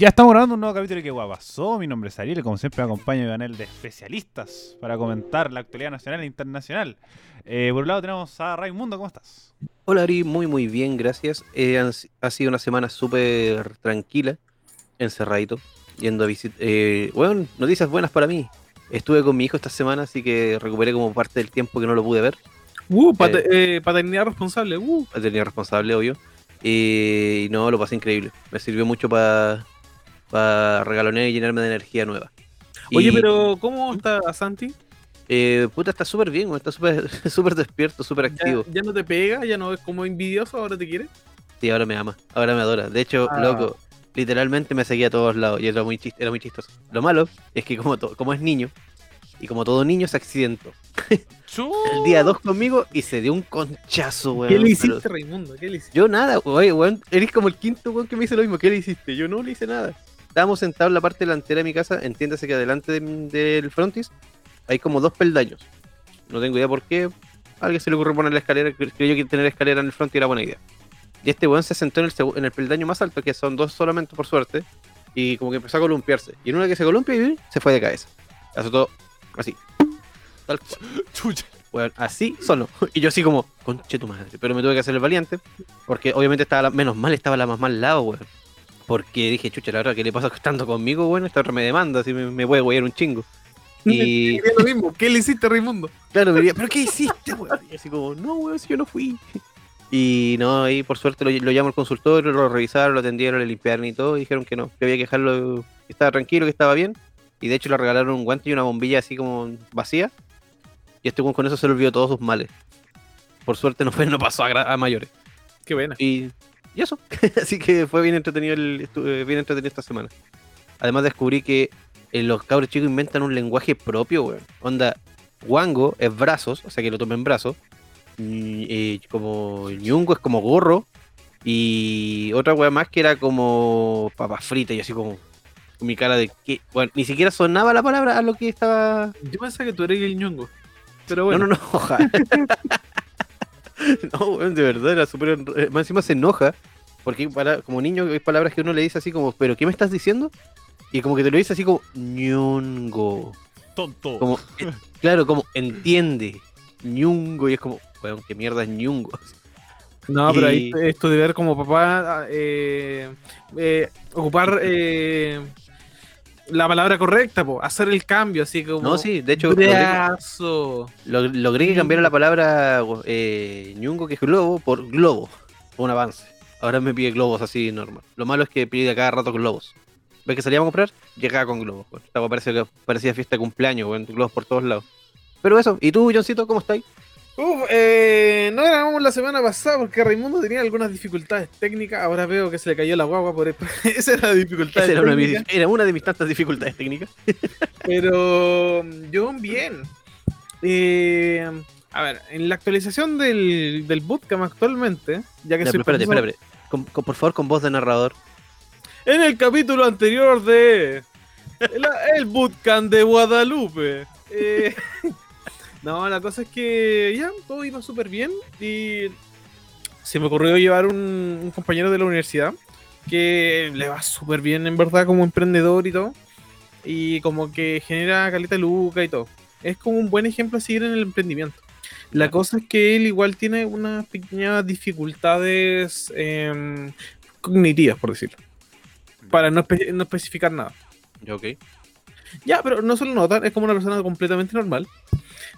Ya estamos grabando un nuevo capítulo de Que Guapasó. Mi nombre es Ariel y como siempre me acompaña mi panel de especialistas para comentar la actualidad nacional e internacional. Eh, por un lado tenemos a Raimundo, ¿cómo estás? Hola Ari, muy muy bien, gracias. Eh, han- ha sido una semana súper tranquila, encerradito, yendo a visitar... bueno, noticias buenas para mí. Estuve con mi hijo esta semana, así que recuperé como parte del tiempo que no lo pude ver. Uh, pat- eh, paternidad responsable. Uh. Tenía responsable, obvio. Eh, y no, lo pasé increíble. Me sirvió mucho para regalonear y llenarme de energía nueva. Oye, Y, pero ¿cómo está Santi? eh, puta, está súper bien, está súper súper despierto, súper ¿Ya, activo. ya no te pega? ¿Ya no es como envidioso? ¿Ahora te quiere? Sí, ahora me ama, ahora me adora. De hecho, Ah. loco, literalmente me seguía a todos lados y era muy, chis- era muy chistoso. Lo malo es que como, como es niño, y como todo niño se accidentó. El día 2 conmigo y se dio un conchazo, weón. ¿Qué le hiciste, Raimundo? ¿Qué le hiciste? Yo nada, weón, weón. Eres como el quinto weón que me dice lo mismo. ¿Qué le hiciste? Yo no le hice nada. Estábamos sentados en la parte delantera de mi casa. Entiéndase que adelante de- del frontis hay como dos peldaños. No tengo idea por qué. A alguien se le ocurrió poner la escalera. cre- Creyó que tener escalera en el frontis era buena idea. Y este weón se sentó en el, en el peldaño más alto, que son dos solamente por suerte. Y como que empezó a columpiarse. Y en una que se columpia, se fue de cabeza. Azotó así. Tal cual. Weón, así solo. Y yo así como, conche tu madre. Pero me tuve que hacer el valiente. Porque obviamente estaba la- menos mal, estaba la más mal al lado, weón. Porque dije, chucha, la verdad, ¿qué le pasa estando conmigo, weón? Esta otra me demanda, así me, me puede wear un chingo. Y lo mismo. ¿Qué le hiciste, Raimundo? claro, me diría, ¿pero qué hiciste, weón? Y así como, no, weón, si yo no fui. Y no, ahí por suerte lo, lo llamo al consultorio, lo revisaron, lo atendieron, le limpiaron y todo. Y dijeron que no, que había que dejarlo, que estaba tranquilo, que estaba bien. Y de hecho le regalaron un guante y una bombilla así como vacía. Y este con eso se le olvidó todos sus males. Por suerte no fue, no pasó a, a mayores. Qué buena. Y, y eso. Así que fue bien entretenido el, eh, bien entretenido esta semana. Además descubrí que eh, los cabros chicos inventan un lenguaje propio, weón. Onda, Wango es brazos, o sea que lo tomen brazos. Eh, como Ñungo es como gorro. Y otra weá más que era como papas fritas y así como con mi cara de que, bueno, ni siquiera sonaba la palabra a lo que estaba. Yo pensaba que tú eres el ñongo. Pero bueno. No, no, no, ojalá. no, weón, de verdad, era súper. en- eh, Más encima se enoja. Porque para, como niño hay palabras que uno le dice así como, ¿pero qué me estás diciendo? Y como que te lo dice así como, ñungo. Tonto. Como, eh, claro, como entiende. ñungo. Y es como, weón, ¿qué mierda es ñungo? No, pero ahí esto de ver como papá eh, eh, ocupar eh, la palabra correcta, po, hacer el cambio, así como. No, sí, de hecho, logré, Brazo. lo- logré que cambiara la palabra eh, ñungo, que es globo, por globo. Fue un avance. Ahora me pide globos así normal. Lo malo es que pide a cada rato globos. ¿Ves que salíamos a comprar? Llegaba con globos. weón. Esta weá parece que parecía fiesta de cumpleaños, weón, globos por todos lados. Pero eso, ¿y tú, Johncito, cómo estáis? Uf, eh, no grabamos la semana pasada porque Raimundo tenía algunas dificultades técnicas. Ahora veo que se le cayó la guagua por esa era la dificultad. Esa era una, de mis- era una de mis tantas dificultades técnicas. Pero mm, yo bien. Eh, a ver, en la actualización del, del bootcamp actualmente, ya que Ya, soy espérate, profesor- espérate. Con- con- por favor, con voz de narrador. En el capítulo anterior de la- el bootcamp de Guadalupe. Eh, no, la cosa es que ya todo iba súper bien y se me ocurrió llevar un, un compañero de la universidad que le va súper bien en verdad como emprendedor y todo y como que genera caleta luca y todo. Es como un buen ejemplo a seguir en el emprendimiento. La cosa es que él igual tiene unas pequeñas dificultades em, cognitivas, por decirlo para no, espe- no especificar nada. Ok. Ya, pero no solo notan, es como una persona completamente normal.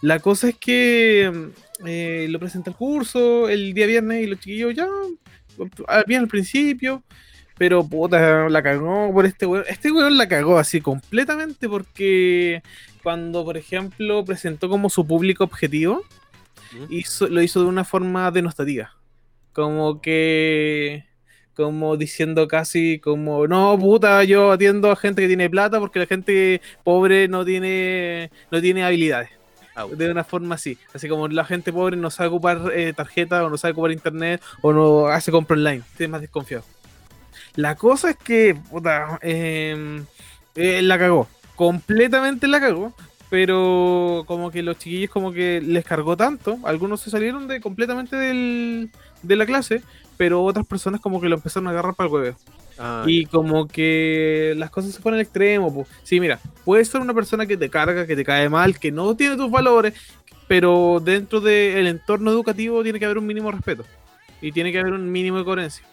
La cosa es que mm, eh, lo presenta el curso el día viernes y los chiquillos ya, bien al principio, pero puta, la cagó por este weón. Este weón la cagó así completamente porque cuando, por ejemplo, presentó como su público objetivo, Ujú. hizo, lo hizo de una forma denostativa. Como que. Como diciendo casi como, no, puta, yo atiendo a gente que tiene plata porque la gente pobre no tiene, no tiene habilidades. Au. De una forma así. Así como la gente pobre no sabe ocupar eh, tarjeta o no sabe ocupar internet o no hace compra online. Tiene más desconfiado. La cosa es que, puta, eh, eh, la cagó. Completamente la cagó. Pero como que los chiquillos como que les cargó tanto. Algunos se salieron de completamente del, de la clase. Pero otras personas como que lo empezaron a agarrar para el huevo. Ah, Y como que las cosas se ponen al extremo. po. Sí, mira, puedes ser una persona que te carga, que te cae mal, que no tiene tus valores, pero dentro del entorno educativo tiene que haber un mínimo de respeto. Y tiene que haber un mínimo de coherencia.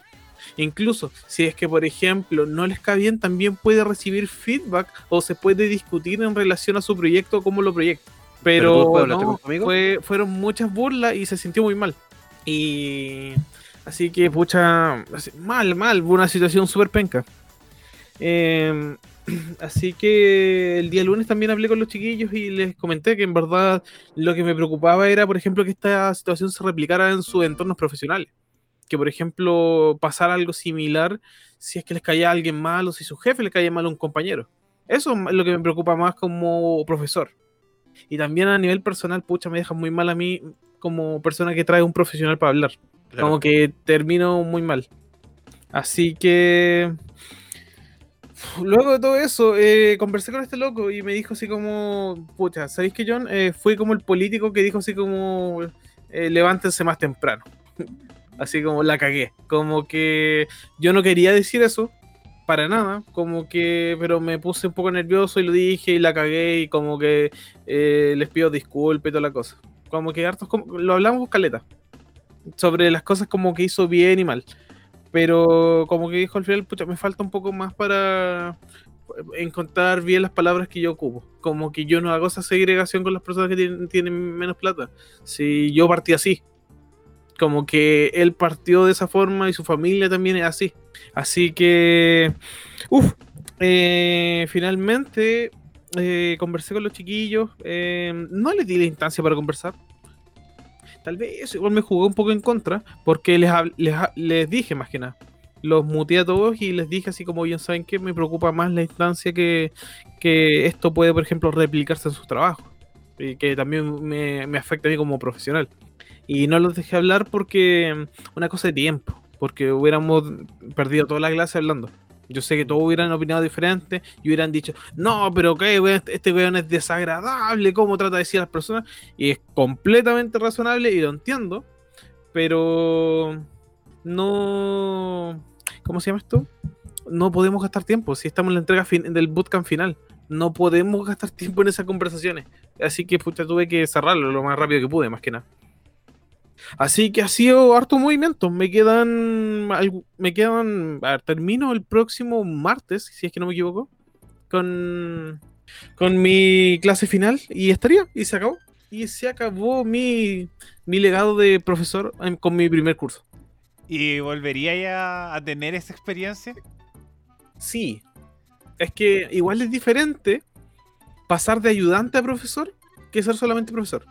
Incluso si es que, por ejemplo, no les cae bien, también puede recibir feedback o se puede discutir en relación a su proyecto o cómo lo proyecta. ¿Pero Pero, no, fue- fueron muchas burlas y se sintió muy mal. Y así que, pucha, mal, mal, una situación súper penca. Eh, así que el día lunes también hablé con los chiquillos y les comenté que en verdad lo que me preocupaba era, por ejemplo, que esta situación se replicara en sus entornos profesionales. Que, por ejemplo, pasara algo similar si es que les caía a alguien mal o si su jefe le caía mal a un compañero. Eso es lo que me preocupa más como profesor. Y también a nivel personal, pucha, me deja muy mal a mí como persona que trae un profesional para hablar. Como que termino muy mal. Así que. Luego de todo eso, eh, conversé con este loco y me dijo así como. Pucha, ¿sabéis que John? Eh, fui como el político que dijo así como. eh, levántense más temprano. así como la cagué. Como que yo no quería decir eso. Para nada, como que, pero me puse un poco nervioso y lo dije y la cagué y como que eh, les pido disculpas y toda la cosa. Como que hartos, como- lo hablamos caleta sobre las cosas como que hizo bien y mal. Pero como que dijo al final, pucha, me falta un poco más para encontrar bien las palabras que yo ocupo. Como que yo no hago esa segregación con las personas que tienen, menos plata. Si yo partí así. Como que él partió de esa forma y su familia también es así. Así que, uff, finalmente eh, conversé con los chiquillos. eh, no les di la instancia para conversar. Tal vez igual me jugó un poco en contra, porque les, les, les dije más que nada. Los muteé a todos y les dije así como bien saben que me preocupa más la instancia que, que esto puede, por ejemplo, replicarse en sus trabajos. Y que también me, me afecta a mí como profesional. Y no los dejé hablar porque mm, una cosa de tiempo, porque hubiéramos perdido toda la clase hablando. Yo sé que todos hubieran opinado diferente y hubieran dicho, no, pero qué, weón, este weón es desagradable, cómo trata de decir a las personas. Y es completamente razonable y lo entiendo, pero no. ¿Cómo se llama esto? No podemos gastar tiempo. Si estamos en la entrega del bootcamp final, no podemos gastar tiempo en esas conversaciones. Así que tuve que cerrarlo lo más rápido que pude, más que nada. Así que ha sido harto movimiento. Me quedan. Me quedan. A ver, termino el próximo martes, si es que no me equivoco. Con. Con mi clase final. Y estaría. Y se acabó. Y se acabó mi. Mi legado de profesor en- con mi primer curso. ¿Y volvería ya a tener esa experiencia? Sí. Es que igual es diferente pasar de ayudante a profesor que ser solamente profesor.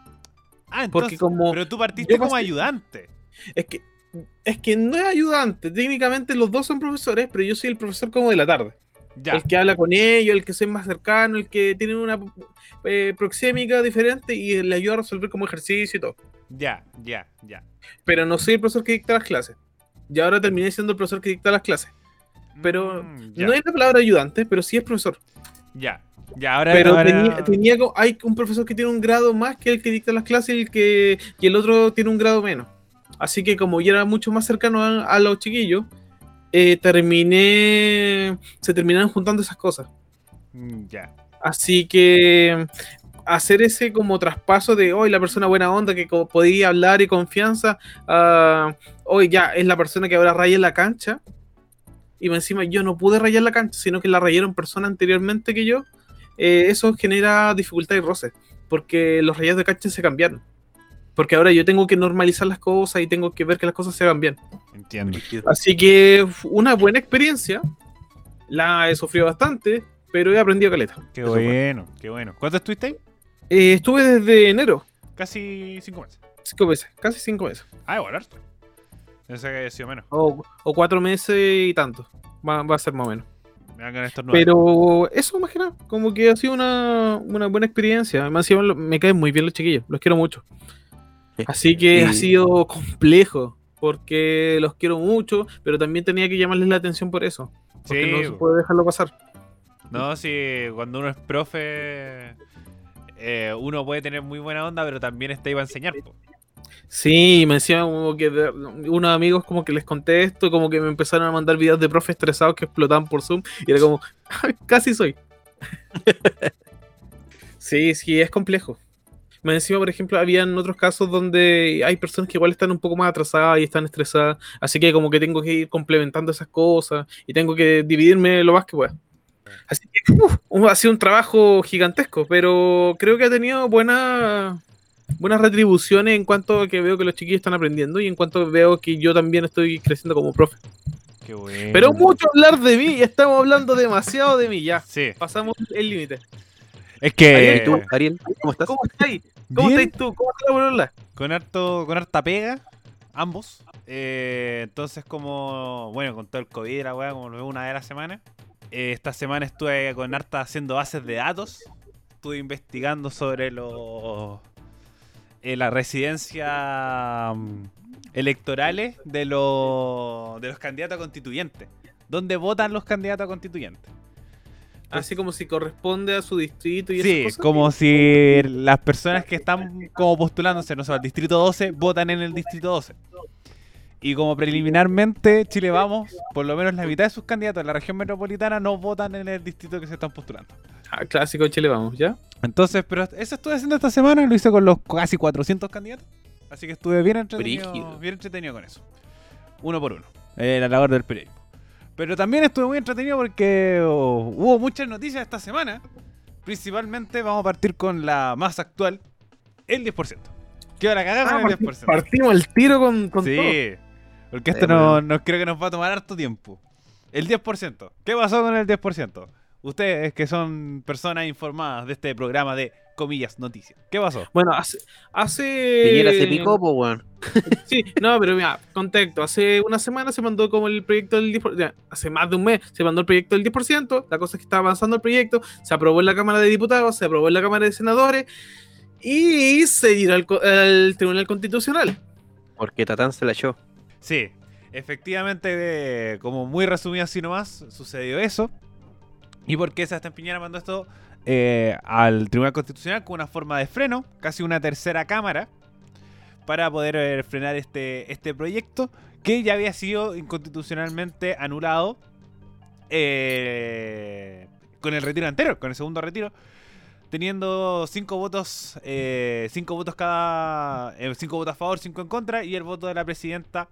Ah, Porque como pero tú partiste como pasé- ayudante. es que es que no es ayudante, técnicamente los dos son profesores, pero yo soy el profesor como de la tarde, Ya. el que habla con ellos, el que soy más cercano, el que tiene una eh, proxémica diferente y le ayuda a resolver como ejercicio y todo. Ya, ya, ya. Pero no soy el profesor que dicta las clases. Y ahora terminé siendo el profesor que dicta las clases. Pero Mm, No es la palabra ayudante, pero sí es profesor. ya. Ya, ahora. Pero ahora- tenía, tenía hay un profesor que tiene un grado más que el que dicta las clases y el, que, y el otro tiene un grado menos. Así que como yo era mucho más cercano a, a los chiquillos, eh, terminé, se terminaron juntando esas cosas. Mm, Ya. Así que hacer ese como traspaso de hoy la persona buena onda que podía hablar y confianza, a hoy ya es la persona que ahora raya la cancha. Y encima yo no pude rayar la cancha, sino que la rayaron personas anteriormente que yo. Eh, eso genera dificultad y roce, porque los rayados de cancha se cambiaron. Porque ahora yo tengo que normalizar las cosas y tengo que ver que las cosas se hagan bien. Entiendo. Así que una buena experiencia. La he sufrido bastante, pero he aprendido caleta. Qué Eso fue. bueno, qué bueno. ¿Cuánto estuviste ahí? Eh, estuve desde enero, Casi cinco meses. cinco meses, casi cinco meses. Ah, igual harto. Pensé que sido menos. O, o cuatro meses y tanto. Va, va a ser más o menos. Me a estos. Pero eso, más que nada, como que ha sido una, una buena experiencia. Además, me caen muy bien los chiquillos, los quiero mucho. Así que ha sido complejo, porque los quiero mucho, pero también tenía que llamarles la atención por eso. Porque Sí, no se puede dejarlo pasar. No, si cuando uno es profe, eh, uno puede tener muy buena onda, pero también está ahí para enseñar. po. Sí, me decían como que de- unos amigos como que les conté esto, como que me empezaron a mandar videos de profes estresados que explotaban por Zoom y era como, casi soy. sí, sí, es complejo. Me encima, por ejemplo, habían otros casos donde hay personas que igual están un poco más atrasadas y están estresadas, así que como que tengo que ir complementando esas cosas y tengo que dividirme lo más que pueda. Así que uf, ha sido un trabajo gigantesco, pero creo que ha tenido buena, buenas retribuciones en cuanto a que veo que los chiquillos están aprendiendo y en cuanto veo que yo también estoy creciendo como profe. Qué bueno. Pero mucho hablar de mí, estamos hablando demasiado de mí ya. Sí. Pasamos el límite. Es que. ¿Y tú, Ariel? ¿Cómo estás? ¿Cómo estáis? ¿Cómo Bien. estáis tú? ¿Cómo está la bolola? con harto, con harta pega, ambos. Eh, entonces, como, bueno, con todo el COVID, la weá, como lo veo una vez a la semana. eh, esta semana estuve con harta haciendo bases de datos. Estuve investigando sobre los eh, la residencia mm, electorales de los de los candidatos a constituyentes. ¿Dónde votan los candidatos a constituyentes? Así como si corresponde a su distrito y Sí, esas cosas. como si las personas que están como postulándose, no sé, al distrito 12, votan en el distrito 12. Y como preliminarmente, Chile Vamos, por lo menos la mitad de sus candidatos en la región metropolitana no votan en el distrito que se están postulando. Ah, clásico Chile, vamos, ¿ya? Entonces, pero eso estuve haciendo esta semana, lo hice con los casi 400 candidatos. Así que estuve bien entretenido, Brígido. bien entretenido con eso. Uno por uno. Eh, la labor del periodismo. Pero también estuve muy entretenido porque oh, hubo muchas noticias esta semana. Principalmente vamos a partir con la más actual, el 10%. Quedó la cagada Ah, con el parti- 10%. Partimos al tiro con, con sí, todo. porque esto Eh, no, no creo que nos va a tomar harto tiempo. El 10%. ¿Qué pasó con el 10%? Ustedes que son personas informadas de este programa de comillas noticias. ¿Qué pasó? Bueno, hace. hace... Piñera se picó, pues, weón. Sí, no, pero mira, contexto. Hace una semana se mandó como el proyecto del 10%. ya, Hace más de un mes se mandó el proyecto del 10%. La cosa es que está avanzando el proyecto. Se aprobó en la Cámara de Diputados, se aprobó en la Cámara de Senadores. Y se irá al, co- al Tribunal Constitucional. Porque Tatán se la echó. Sí, efectivamente, como muy resumido así nomás, sucedió eso. ¿Y por qué Sebastián Piñera mandó esto eh, al Tribunal Constitucional con una forma de freno, casi una tercera cámara, para poder eh, frenar este, este proyecto que ya había sido inconstitucionalmente anulado eh, con el retiro anterior, con el segundo retiro? Teniendo cinco votos, eh, cinco votos cada, eh, cinco votos a favor, cinco en contra, y el voto de la presidenta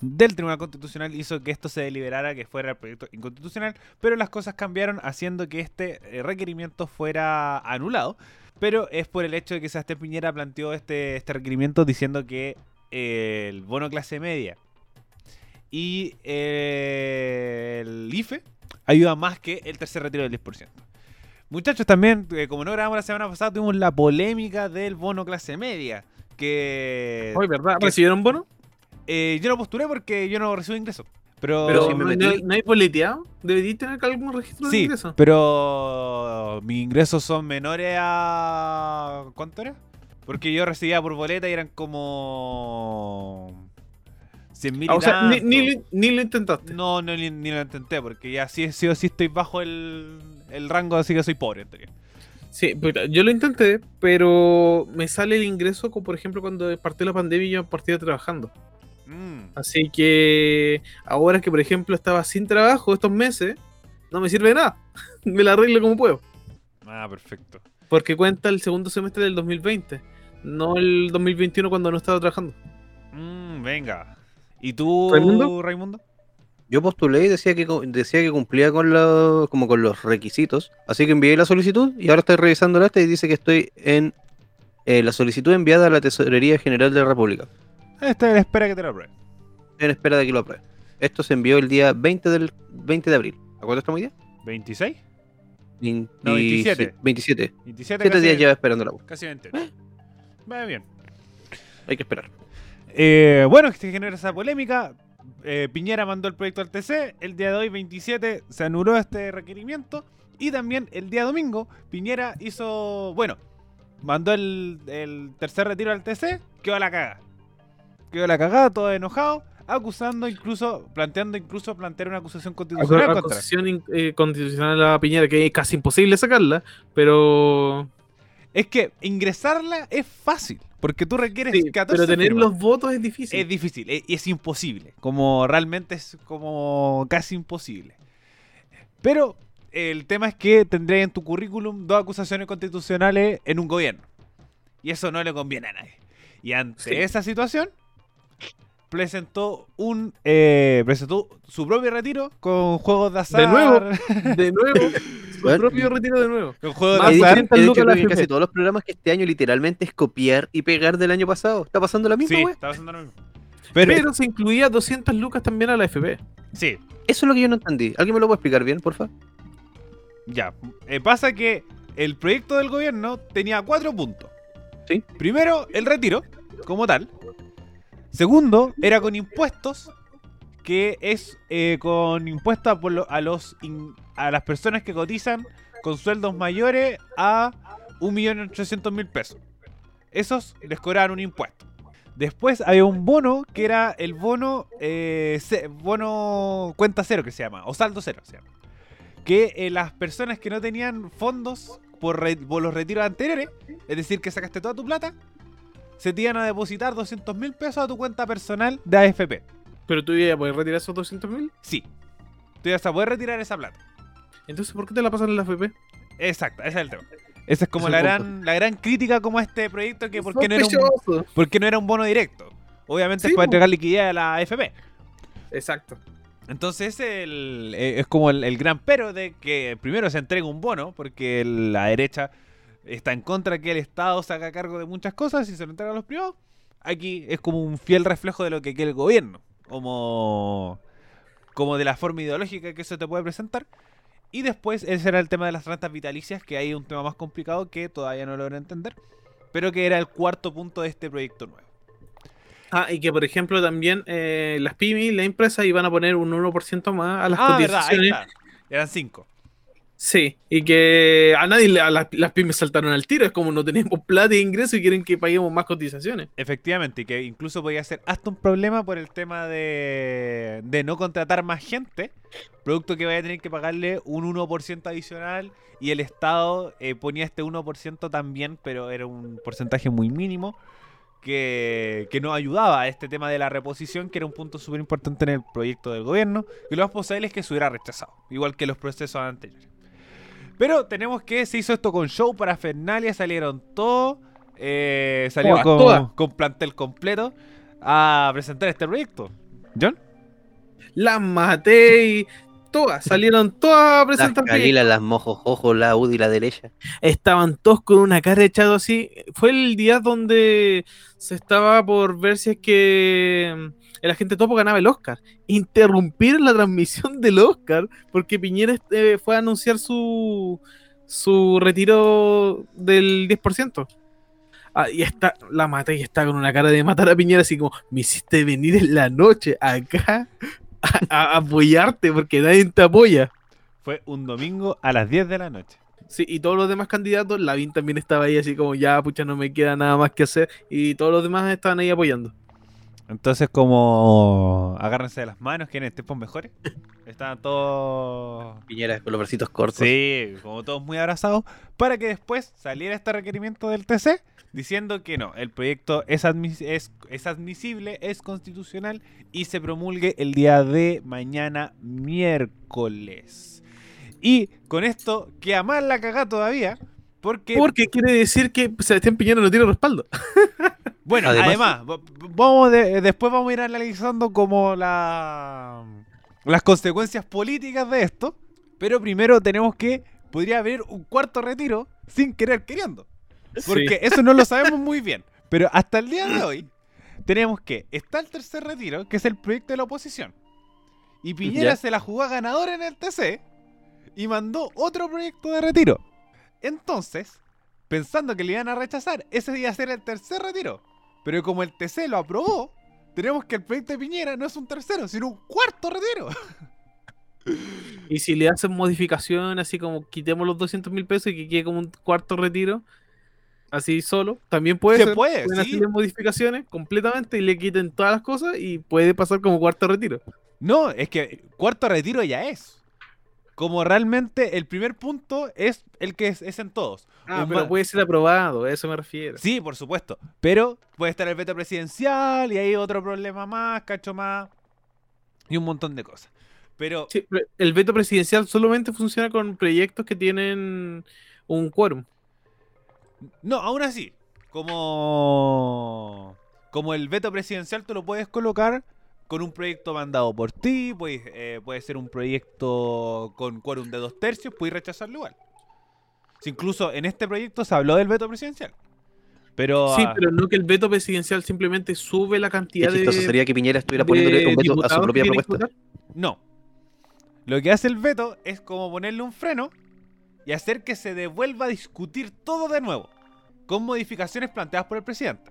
del Tribunal Constitucional hizo que esto se deliberara que fuera el proyecto inconstitucional, pero las cosas cambiaron haciendo que este eh, requerimiento fuera anulado. Pero es por el hecho de que Sebastián Piñera planteó este, este requerimiento diciendo que eh, el bono clase media y eh, el IFE ayuda más que el tercer retiro del 10%. Muchachos, también, eh, como no grabamos la semana pasada, tuvimos la polémica del bono clase media. Que Hoy, ¿verdad? que- ¿Recibieron bono? Eh, yo no postulé porque yo no recibo ingreso. Pero, Pero sí me no, metí. no hay boleteado. ¿Deberíais tener algún registro de sí, ingreso? pero mis ingresos son menores a. ¿Cuánto era? Porque yo recibía por boleta y eran como. 100 mil Ah, o sea, ni, ni lo- ni lo intentaste. No, no, ni, ni lo intenté porque ya sí, sí o sí estoy bajo el, el rango, así que soy pobre. en teoría. Sí, pero yo lo intenté, pero me sale el ingreso, como por ejemplo cuando partió la pandemia y yo partía trabajando. Así que ahora que por ejemplo estaba sin trabajo estos meses, no me sirve de nada. me la arreglo como puedo. Ah, perfecto. Porque cuenta el segundo semestre del 2020, no el 2021 cuando no estaba trabajando. Mm, venga. ¿Y tú, ¿Raimundo? Raimundo? Yo postulé y decía que decía que cumplía con los como con los requisitos, así que envié la solicitud y ahora estoy revisando esta y dice que estoy en eh, la solicitud enviada a la Tesorería General de la República, Esta espera que te lo apruebe. En espera de que lo apruebe. Esto se envió el día 20 del 20 de abril. ¿A cuánto estamos hoy día? ¿26? 20 No, 27. sí, 27. 27 Siete casi, días lleva esperando la casi 20. Va bien. Hay que esperar. Eh, bueno, se genera esa polémica. Eh, Piñera mandó el proyecto al TC. El día de hoy, 27, se anuló este requerimiento. Y también el día domingo, Piñera hizo. Bueno, mandó el, el tercer retiro al TC. Quedó a la cagada. Quedó a la cagada, todo enojado. Acusando incluso, planteando incluso plantear una acusación constitucional contra. Acusación eh, constitucional a Piñera, que es casi imposible sacarla, pero Es que ingresarla es fácil, porque tú requieres Sí, 14 pero tener firmas. los votos es difícil. Es difícil, es, es imposible. Como realmente es como casi imposible. Pero el tema es que tendré en tu currículum dos acusaciones constitucionales en un gobierno. Y eso no le conviene a nadie. Y ante Sí. esa situación, presentó un eh, presentó su propio retiro con juegos de azar. De nuevo. De nuevo, su Bueno, propio retiro de nuevo. Con juegos Más de He dicho, azar. 200 he dicho que en casi todos los programas que este año literalmente es copiar y pegar del año pasado. ¿Está pasando la misma, Sí, güey? está pasando lo mismo. Pero, Pero, se incluía 200 lucas también a la FP. sí, Eso es lo que yo no entendí. ¿Alguien me lo puede explicar bien, porfa? Ya, eh, pasa que el proyecto del gobierno tenía cuatro puntos. Sí. Primero, el retiro, como tal. Segundo, era con impuestos, que es eh, con impuestos a, los a las personas que cotizan con sueldos mayores a 1.800.000 pesos. Esos les cobraban un impuesto. Después había un bono que era el bono, eh, bono cuenta cero que se llama, o saldo cero se llama que eh, las personas que no tenían fondos por los retiros anteriores, es decir, que sacaste toda tu plata, se te iban a depositar 200 mil pesos a tu cuenta personal de AFP. Pero tú ibas a poder retirar esos 200 mil. Sí. Tú ibas a poder retirar esa plata. Entonces, ¿por qué te la pasan en la FP? Exacto, ese es el tema. Esa es como la gran, la gran crítica como a este proyecto que por qué no, era un, Sospechoso. por qué no era un bono directo. Obviamente Sí, es para entregar liquidez a la AFP. Exacto. Entonces el- eh, es como el, el gran pero de que primero se entrega un bono, porque la derecha está en contra que el Estado se haga cargo de muchas cosas y se lo entrega a los privados. Aquí es como un fiel reflejo de lo que quiere el gobierno, como, como de la forma ideológica que eso te puede presentar. Y después ese era el tema de las rentas vitalicias, que hay un tema más complicado que todavía no logro entender, pero que era el cuarto punto de este proyecto nuevo. Ah, y que por ejemplo también eh, las pymes, las empresas iban a poner un 1% más a las Ah, verdad, ahí está. Eran cinco. Sí, y que a nadie, a las, las pymes saltaron al tiro. Es como no tenemos plata de ingreso y quieren que paguemos más cotizaciones. Efectivamente, y que incluso podía ser hasta un problema por el tema de, de no contratar más gente, producto que vaya a tener que pagarle un 1% adicional y el Estado eh, ponía este 1% también, pero era un porcentaje muy mínimo que, que no ayudaba a este tema de la reposición, que era un punto súper importante en el proyecto del gobierno, y lo más posible es que se hubiera rechazado, igual que los procesos anteriores. Pero tenemos que se hizo esto con show para Fernalia, salieron todos, eh, salió Todas, con, con plantel completo a presentar este proyecto. ¿John? Las maté y todas, salieron todas a Las presentar proyectos. Calilas, las Mojos Ojos, la UDI y la derecha. Estaban todos con una cara echado así. Fue el día donde se estaba por ver si es que el agente Topo ganaba el Oscar. Interrumpieron la transmisión del Oscar porque Piñera eh, fue a anunciar su, su retiro del 10%. Ah, y está, la maté y está con una cara de matar a Piñera, así como, me hiciste venir en la noche acá a, a apoyarte porque nadie te apoya. Fue un domingo a las 10 de la noche. Sí, y todos los demás candidatos, Lavín también estaba ahí así como ya, pucha, no me queda nada más que hacer. Y todos los demás estaban ahí apoyando. Entonces, como agárrense de las manos, quieren tiempos mejores. Estaban todos. Piñera con los bracitos cortos. Sí, como todos muy abrazados. Para que después saliera este requerimiento del TC diciendo que no, el proyecto es, admis- es, es admisible, es constitucional y se promulgue el día de mañana miércoles. Y con esto queda más la cagada todavía. Porque, Porque quiere decir que Sebastián Piñera no tiene respaldo. bueno, Además- vamos de- después vamos a ir analizando como la, las consecuencias políticas de esto. Pero primero tenemos que, podría haber un cuarto retiro sin querer queriendo. Porque eso no lo sabemos muy bien. Pero hasta el día de hoy tenemos que está el tercer retiro, que es el proyecto de la oposición. Y Piñera se la jugó a ganador en el TC y mandó otro proyecto de retiro. Entonces, pensando que le iban a rechazar, ese iba a ser el tercer retiro. Pero como el TC lo aprobó, tenemos que el proyecto de Piñera no es un tercero, sino un cuarto retiro. Y si le hacen modificación, así como quitemos los 200 mil pesos y que quede como un cuarto retiro, así solo, también puede Se ser. puede, Pueden sí. hacerle modificaciones completamente y le quiten todas las cosas y puede pasar como cuarto retiro. No, es que cuarto retiro ya es. Como realmente el primer punto es el que es, es en todos. Ah, Un pero puede ser aprobado, a eso me refiero. Sí, por supuesto. Pero puede estar el veto presidencial y hay otro problema más, cacho más. Y un montón de cosas. Pero Sí, pero el veto presidencial solamente funciona con proyectos que tienen un quórum. no, aún así, como, como el veto presidencial tú lo puedes colocar con un proyecto mandado por ti, pues, eh, puede ser un proyecto con quórum de dos tercios, puedes rechazarlo igual. Si incluso en este proyecto se habló del veto presidencial. Pero, Sí, ah, pero no que el veto presidencial simplemente sube la Qué cantidad de. sería que Piñera estuviera poniéndole un veto a su propia propuesta. No. Lo que hace el veto es como ponerle un freno y hacer que se devuelva a discutir todo de nuevo, con modificaciones planteadas por el presidente.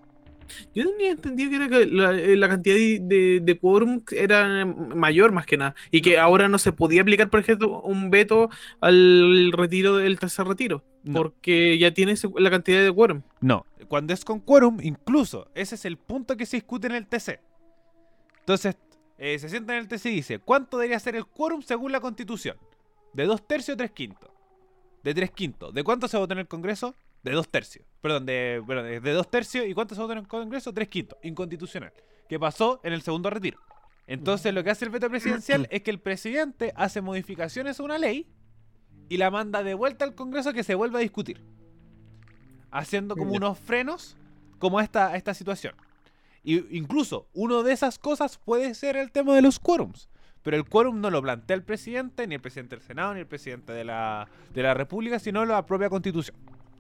Yo tenía entendido que, era que la, eh, la cantidad de, de, de quórum era mayor más que nada. Y que ahora no se podía aplicar, por ejemplo, un veto al retiro del tercer retiro. No. Porque ya tiene la cantidad de quórum. No, cuando es con quórum, incluso, ese es el punto que se discute en el TC. Entonces, eh, se sienta en el TC y dice, ¿cuánto debería ser el quórum según la constitución? ¿De dos tercios o tres quintos? De tres quintos. ¿De cuánto se votó en el Congreso? De dos tercios. Perdón, de, perdón, de de dos tercios. ¿Y cuánto se votó en el Congreso? Tres quintos. Inconstitucional. Que pasó en el segundo retiro. Entonces, lo que hace el veto presidencial es que el presidente hace modificaciones a una ley y la manda de vuelta al Congreso que se vuelva a discutir haciendo como unos frenos como esta, esta situación. Y incluso uno de esas cosas puede ser el tema de los quórums. Pero el quórum no lo plantea el presidente, ni el presidente del Senado, ni el presidente de la, de la República, sino la propia constitución.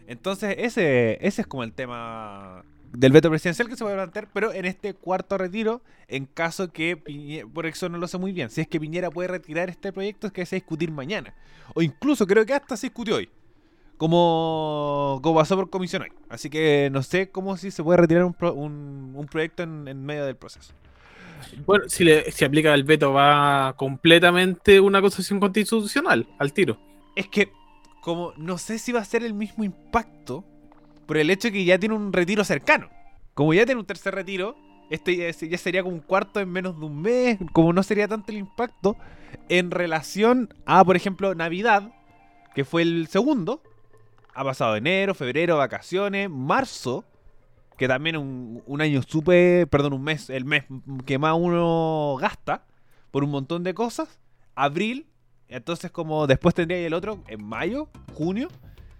Entonces ese, ese es como el tema del veto presidencial que se puede plantear, pero en este cuarto retiro, en caso que Piñera, por eso no lo sé muy bien, si es que Piñera puede retirar este proyecto, es que se va a discutir mañana. O incluso creo que hasta se discutió hoy como, como pasó por comisión hoy. Así que no sé cómo si se puede retirar un, pro- un, un proyecto en, en medio del proceso. Bueno, si le si aplica el veto, va completamente una acusación constitucional al tiro. Es que, como no sé si va a ser el mismo impacto por el hecho que ya tiene un retiro cercano. Como ya tiene un tercer retiro, este ya, es- ya sería como un cuarto en menos de un mes. Como no sería tanto el impacto en relación a, por ejemplo, Navidad, que fue el segundo. Ha pasado enero, febrero, vacaciones, marzo, que también un, un año súper, perdón, un mes, el mes que más uno gasta por un montón de cosas. Abril, entonces como después tendría el otro en mayo, junio.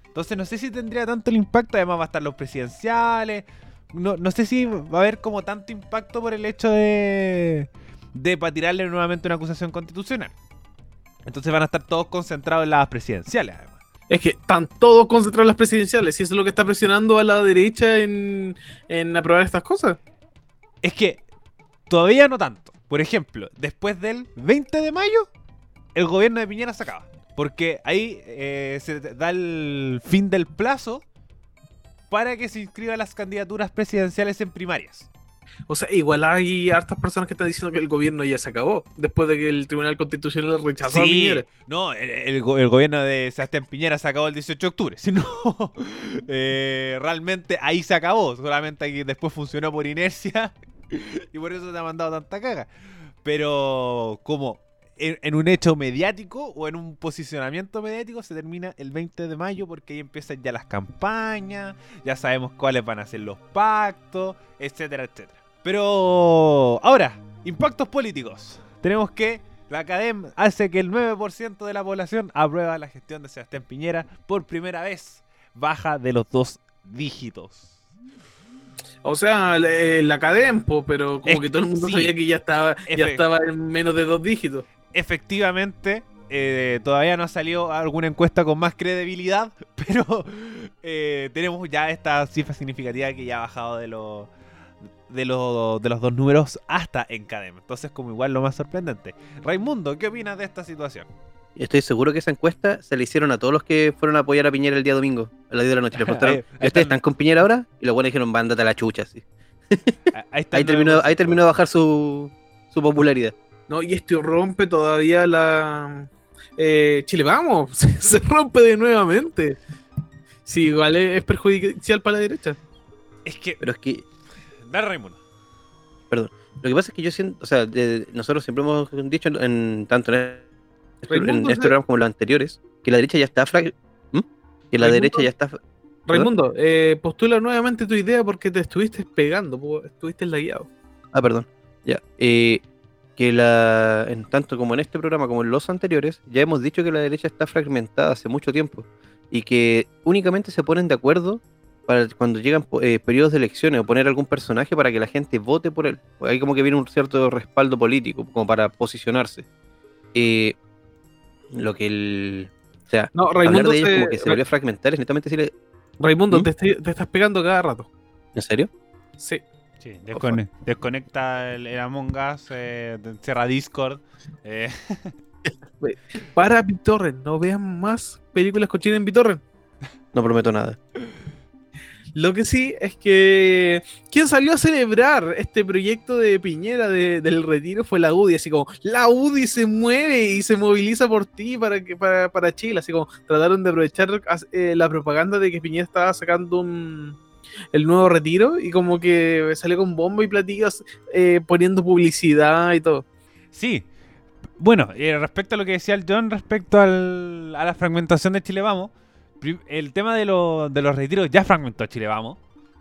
Entonces no sé si tendría tanto el impacto, además va a estar los presidenciales. No, no sé si va a haber como tanto impacto por el hecho de, de para tirarle nuevamente una acusación constitucional. Entonces van a estar todos concentrados en las presidenciales, además. Es que están todos concentrados en las presidenciales y eso es lo que está presionando a la derecha en, en aprobar estas cosas. Es que todavía no tanto. Por ejemplo, después del 20 de mayo, el gobierno de Piñera se acaba. Porque ahí eh, se da el fin del plazo para que se inscriban las candidaturas presidenciales en primarias. O sea, igual hay hartas personas que están diciendo que el gobierno ya se acabó después de que el Tribunal Constitucional rechazó a Sí, Piñera. no, el, el go- el gobierno de Sebastián Piñera se acabó el 18 de octubre. Si no, eh, realmente ahí se acabó. Solamente que después funcionó por inercia y por eso se ha mandado tanta caga. Pero como en, en un hecho mediático o en un posicionamiento mediático se termina el 20 de mayo porque ahí empiezan ya las campañas, ya sabemos cuáles van a ser los pactos, etcétera, etcétera. Pero ahora, impactos políticos. Tenemos que la academia hace que el 9% de la población aprueba la gestión de Sebastián Piñera por primera vez. Baja de los dos dígitos. O sea, la, la Cadempo, pero como Es- que todo el mundo sí. sabía que ya estaba, ya estaba en menos de dos dígitos. Efectivamente, eh, todavía no ha salido alguna encuesta con más credibilidad, pero eh, tenemos ya esta cifra significativa que ya ha bajado de los de los de los dos números hasta en cadena. Entonces, como igual lo más sorprendente. Raimundo, ¿qué opinas de esta situación? Estoy seguro que esa encuesta se le hicieron a todos los que fueron a apoyar a Piñera el día domingo, a las 10 de la noche. Le preguntaron, Ahí- ahí ¿y está ¿ustedes están con Piñera ahora? Y los buenos dijeron, mándate a la chucha. sí. Ah, Ahí, Ahí terminó, 9%. ahí terminó de bajar su, su popularidad. No, y esto rompe todavía la. Eh, Chile, vamos, se, rompe de nuevamente. Sí, igual es, es perjudicial para la derecha. Es que. Pero es que Dale, Raimundo. Lo que pasa es que yo siento, o sea, de- nosotros siempre hemos dicho en, tanto en este- en Raimundo, este ¿sí? programa como los anteriores, que la derecha ya está fra- ¿Mm? que la Raimundo. derecha ya está Raimundo, eh, postula nuevamente tu idea porque te estuviste pegando, estuviste lagueado. Ah, perdón. Ya. eh, que la, en tanto como en este programa como en los anteriores, ya hemos dicho que la derecha está fragmentada hace mucho tiempo y que únicamente se ponen de acuerdo para cuando llegan eh, periodos de elecciones o poner algún personaje para que la gente vote por él. Hay como que viene un cierto respaldo político como para posicionarse. Eh, lo que el... O sea, No, hablar Raimundo, de ellos te- como que se volvió a fragmentar es netamente decirle, Raimundo ¿Mm? te, estoy- te estás pegando cada rato. ¿en serio? Sí. Sí, descone- desconecta el, el Among Us, eh, cierra Discord. eh, Para BitTorrent, no vean más películas cochinas en BitTorrent. No prometo nada. Lo que sí es que quien salió a celebrar este proyecto de Piñera de- del retiro fue la UDI, así como la UDI se mueve y se moviliza por ti para que para, para Chile, así como trataron de aprovechar eh, la propaganda de que Piñera estaba sacando un, el nuevo retiro y como que salió con bombo y platillos eh, poniendo publicidad y todo. Sí. Bueno, eh, respecto a lo que decía el John, respecto al- a la fragmentación de Chile Vamos, el tema de, lo- de los retiros ya fragmentó Chile Vamos.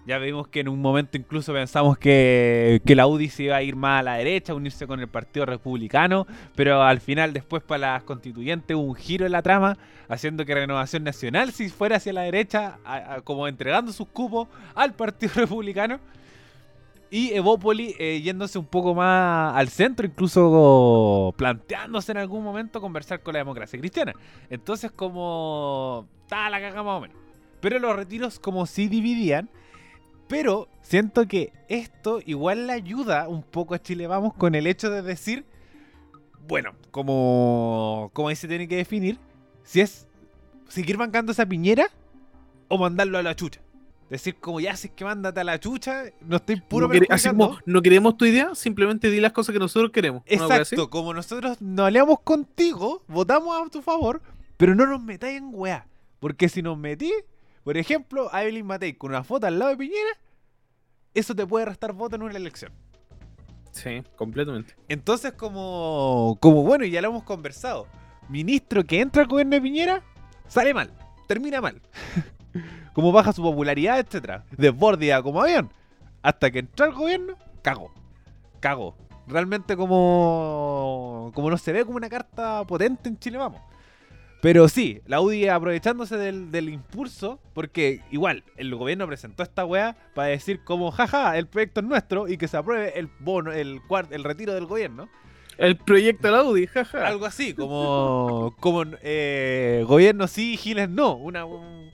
Ya vimos que en un momento incluso pensamos que, que la UDI se iba a ir más a la derecha, unirse con el Partido Republicano, pero al final después para las constituyentes hubo un giro en la trama, haciendo que Renovación Nacional si fuera hacia la derecha, como entregando sus cupos al Partido Republicano. Y Evópoli eh, yéndose un poco más al centro, incluso planteándose en algún momento conversar con la democracia cristiana. Entonces, como. Estaba la caga más o menos. Pero los retiros, como sí dividían. Pero siento que esto igual le ayuda un poco a Chile Vamos con el hecho de decir. Bueno, como. Como ahí se tiene que definir. Si es seguir bancando esa piñera o mandarlo a la chucha. Decir como ya si es que mándate a la chucha, no estoy puro no, quere- así como no queremos tu idea, simplemente di las cosas que nosotros queremos. Exacto, como nosotros nos aliamos contigo, votamos a tu favor, pero no nos metáis en weá. Porque si nos metí, por ejemplo, a Evelyn Matei con una foto al lado de Piñera, eso te puede restar voto en una elección. Sí, completamente. Entonces, como, como bueno, y ya lo hemos conversado, ministro que entra al gobierno de Piñera, sale mal, termina mal. como baja su popularidad, etcétera, Desbordía como avión. Hasta que entró al gobierno, cago. Cago. Realmente como, como no se ve como una carta potente en Chile, vamos. Pero sí, la UDI aprovechándose del, del impulso, porque igual el gobierno presentó esta weá para decir como, jaja, el proyecto es nuestro y que se apruebe el bono, el, el retiro del gobierno. El proyecto de la UDI, jaja. Algo así, como, como eh, gobierno sí, Giles no. Una, un-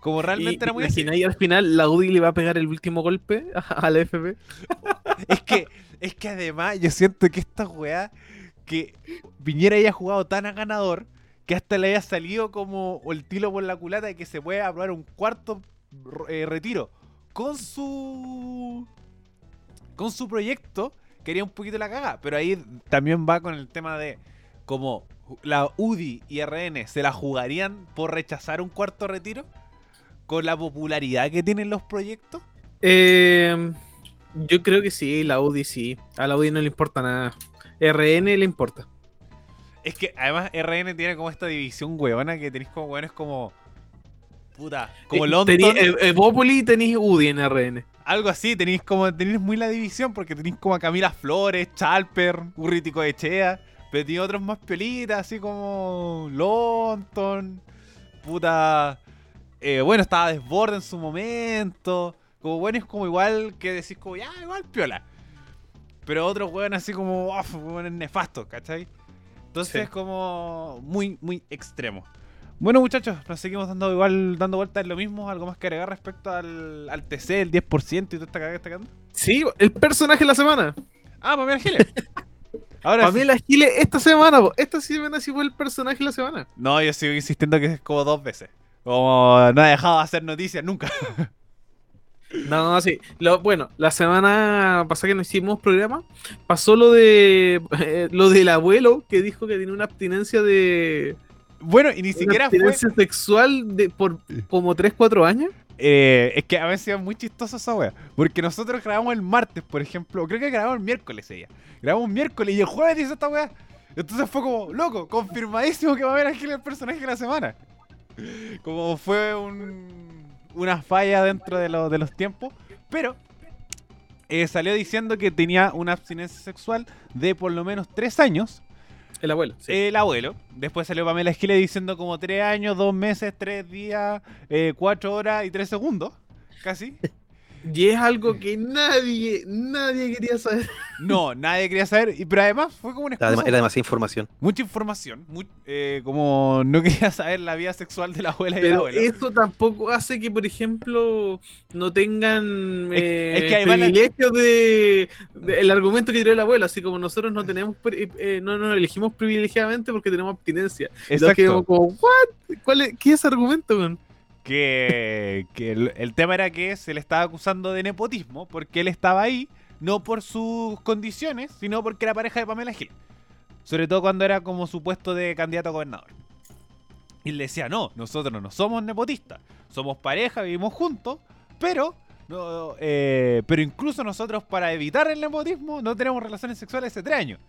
como realmente y, era muy así. y al final la UDI le va a pegar el último golpe a, a la FP. Es que, es que además yo siento que esta weá, que Piñera haya jugado tan a ganador, que hasta le haya salido como el tiro por la culata de que se puede aprobar un cuarto eh, retiro con su con su proyecto, quería un poquito la caga. Pero ahí también va con el tema de como la UDI y RN se la jugarían por rechazar un cuarto retiro con la popularidad que tienen los proyectos. Eh, yo creo que sí, la UDI sí. A la UDI no le importa nada. RN le importa. Es que además RN tiene como esta división huevona que tenéis como hueones como. Puta, como Eh, London. tení- eh, Evópoli tenéis UDI en RN. algo así, tenéis como. Tenéis muy la división porque tenéis como a Camila Flores, Chalper, Urritico Echea. Pero tiene otros más piolitas, así como. London. Puta. eh, bueno, estaba Desborde en su momento. Como bueno, es como igual que decís como, ya, igual piola. Pero otros hueones así como, uff, hueones nefastos, ¿cachai? Entonces Sí. como muy, muy extremo. Bueno muchachos, nos seguimos dando igual, dando vueltas en lo mismo. ¿Algo más que agregar respecto al, al TC, el 10% y toda esta cagada que está quedando? Sí, el personaje de la semana. Ah, Pamela Giles. Ahora sí. Pamela Giles esta semana, po. esta semana sí fue el personaje de la semana. No, yo sigo insistiendo que es como dos veces. Como no ha dejado de hacer noticias nunca. No, sí. Lo, bueno, la semana pasada que no hicimos programa, pasó lo de eh, lo del abuelo que dijo que tiene una abstinencia de Bueno, y ni siquiera fue. abstinencia sexual de por como 3, 4 años. Eh, es que a veces es muy chistoso esa wea. Porque nosotros grabamos el martes, por ejemplo. Creo que grabamos el miércoles ella. Grabamos el miércoles y el jueves dice esta wea. Entonces fue como, loco, confirmadísimo que va a haber Ángel el personaje de la semana. Como fue un, una falla dentro de, lo- de los tiempos. Pero eh, salió diciendo que tenía una abstinencia sexual de por lo menos tres años. El abuelo. sí. El abuelo. Después salió Pamela Giles diciendo como tres años, dos meses, tres días, eh, cuatro horas y tres segundos. Casi. Y es algo que nadie, nadie quería saber. No, nadie quería saber. Y, pero además fue como una Era, excusa era demasiada información. mucha información, eh, como no quería saber la vida sexual de la abuela y el Pero abuelo. eso tampoco hace que, por ejemplo, no tengan eh, es que además la- privilegios de, de- el argumento que tiró el abuelo, así como nosotros no tenemos pri- eh, no nos elegimos privilegiadamente porque tenemos abstinencia. Y Exacto. quedamos como, ¿what? ¿Cuál es, ¿Qué es ese argumento, weón? Que, que el, el tema era que se le estaba acusando de nepotismo porque él estaba ahí, no por sus condiciones, sino porque era pareja de Pamela Gil. Sobre todo cuando era como su puesto de candidato a gobernador. Y él decía, no, nosotros no somos nepotistas, somos pareja, vivimos juntos, pero... No, eh, pero incluso nosotros para evitar el nepotismo no tenemos relaciones sexuales hace tres años.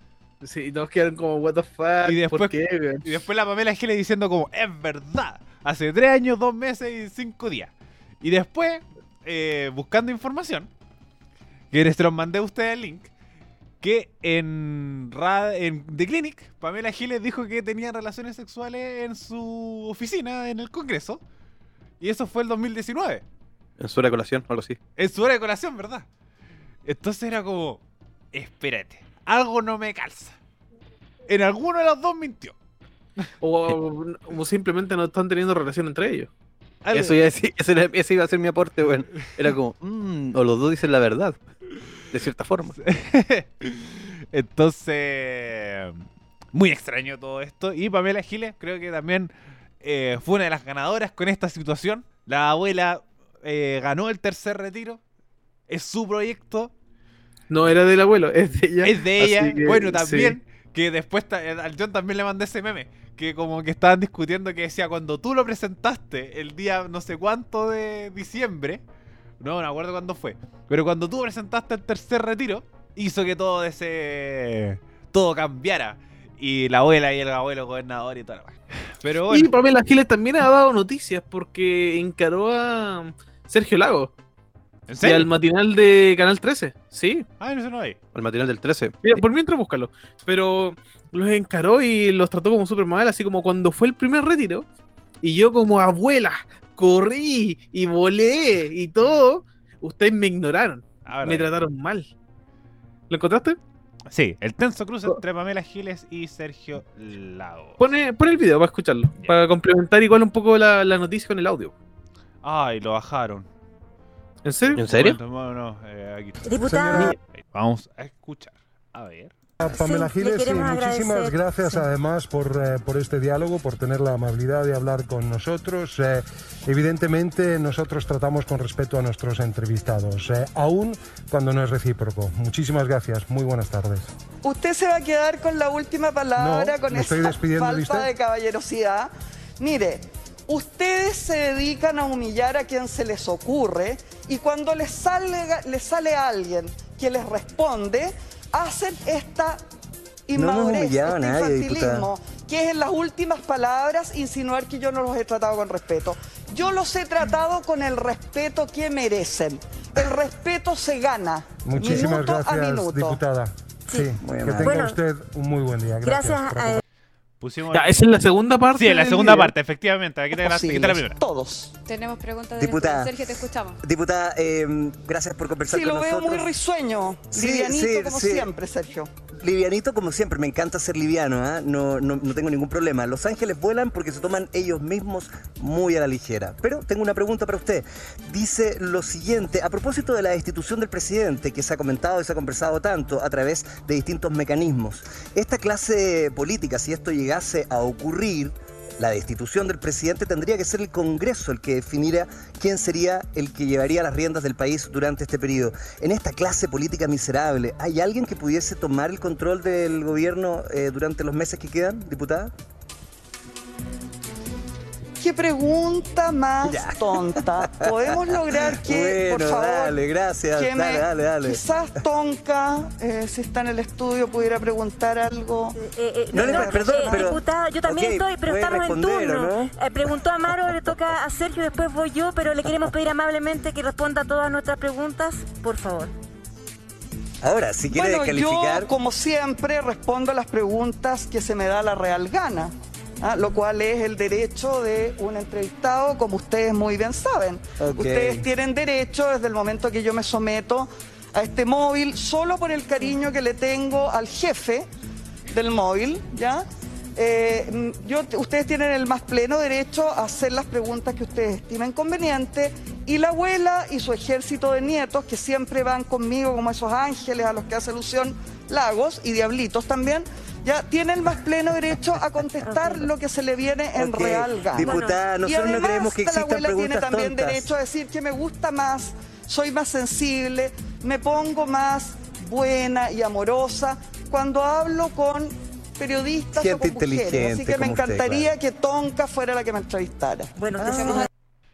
Sí, y todos quedaron como, what the fuck, Y después- ¿por qué? Y después la Pamela Giles diciendo como, es verdad, hace tres años, dos meses y cinco días. Y después, eh, buscando información, que los mandé a ustedes el link, que en, en The Clinic, Pamela Giles dijo que tenía relaciones sexuales en su oficina en el Congreso. Y eso fue el 2019. En su hora de colación algo así. En su hora de colación, ¿verdad? Entonces era como, espérate, algo no me calza. En alguno de los dos mintió. O, o simplemente no están teniendo relación entre ellos. Algo- Eso, iba a decir- ese, ese iba a ser mi aporte, weón. Era como, mm, o los dos dicen la verdad. De cierta forma. Entonces, muy extraño todo esto. Y Pamela Giles creo que también eh, fue una de las ganadoras con esta situación. La abuela eh, ganó el tercer retiro. Es su proyecto. No era del abuelo, es de ella. Es de Así ella. que, bueno, también. Que después eh, al John también le mandé ese meme. Que como que estaban discutiendo que decía cuando tú lo presentaste el día no sé cuánto de diciembre. No, me acuerdo cuándo fue. Pero cuando tú presentaste el tercer retiro, hizo que todo ese. todo cambiara. Y la abuela y el abuelo gobernador y toda la. Pero Y bueno. Pamela Giles también ha dado noticias porque encaró a Sergio Lago ¿En y serio? al matinal de Canal 13. Sí, Ah, no sé, no hay. Al material del 13. Mira, por mientras búscalo. Pero los encaró y los trató como súper mal, así como cuando fue el primer retiro. Y yo como abuela corrí y volé y todo. Ustedes me ignoraron, Ah, me trataron mal. ¿Lo encontraste? Sí, el tenso cruce entre Pamela Giles y Sergio Lago. Pone, pone el video para escucharlo, para complementar igual un poco la, la noticia con el audio. Ay, lo bajaron. ¿En serio? ¿En serio? No, no, eh, aquí está. Diputada, Ahí, Vamos a escuchar. A ver. Pamela le Giles, sí, muchísimas agradecer, gracias sí. además por, eh, por este diálogo, por tener la amabilidad de hablar con nosotros. Eh, evidentemente nosotros tratamos con respeto a nuestros entrevistados, eh, aún cuando no es recíproco. Muchísimas gracias, muy buenas tardes. Usted se va a quedar con la última palabra, No, con de falta de caballerosidad. Mire, ustedes se dedican a humillar a quien se les ocurre y cuando les sale, les sale alguien que les responde, hacen esta No inmadurez, a este nadie, infantilismo, que es en las últimas palabras insinuar que yo no los he tratado con respeto. Yo los he tratado con el respeto que merecen. El respeto se gana Muchísimas minuto a gracias, minuto. diputada. Sí, muy que tenga Bueno, usted un muy buen día. Gracias. gracias a Pusimos. Ya, esa es la segunda parte. Sí, en la segunda video. parte, efectivamente. Aquí está, la, primera. Todos. Tenemos preguntas de Diputada. Sergio, te escuchamos. Diputada, eh, gracias por conversar Sí, con lo veo nosotros. muy risueño, Sí, livianito sí, como sí. siempre, Sergio. Livianito como siempre, me encanta ser liviano, ¿ah? no, no, no tengo ningún problema. Los ángeles vuelan porque se toman ellos mismos muy a la ligera. Pero tengo una pregunta para usted. Dice lo siguiente, a propósito de la destitución del presidente, que se ha comentado y se ha conversado tanto a través de distintos mecanismos. Esta clase política, si esto llegase a ocurrir, la destitución del presidente tendría que ser el Congreso el que definiera quién sería el que llevaría las riendas del país durante este periodo. En esta clase política miserable, ¿hay alguien que pudiese tomar el control del gobierno eh, durante los meses que quedan, diputada? Qué pregunta más Ya. tonta. Podemos lograr que, por favor, dale, gracias. que Dale, me- dale, dale. quizás Tonka, eh, si está en el estudio, pudiera preguntar algo. Eh, eh, No le- perdón, eh, pero- diputada, yo también ok, estoy, pero estamos en responder, ¿o turno. Eh, preguntó Amaro, le toca a Sergio, después voy yo, pero le queremos pedir amablemente que responda a todas nuestras preguntas, por favor. Ahora, si quiere Bueno, descalificar. yo, como siempre, respondo a las preguntas que se me da la real gana, ¿ah? lo cual es el derecho de un entrevistado, como ustedes muy bien saben. Ustedes tienen derecho desde el momento que yo me someto a este móvil, solo por el cariño que le tengo al jefe del móvil, ¿ya? Eh, mm, yo, ustedes tienen el más pleno derecho a hacer las preguntas que ustedes estimen conveniente y la abuela y su ejército de nietos que siempre van conmigo como esos ángeles a los que hace alusión Lagos y Diablitos también, ya tiene el más pleno derecho a contestar lo que se le viene en Ok, real gana. Diputada, y nosotros no además creemos que la existan abuela tiene también tontas. derecho a decir que me gusta más, soy más sensible, me pongo más buena y amorosa cuando hablo con periodistas Gente o con mujeres. Así que me usted, encantaría que Tonka fuera la que me entrevistara. Bueno, Ah.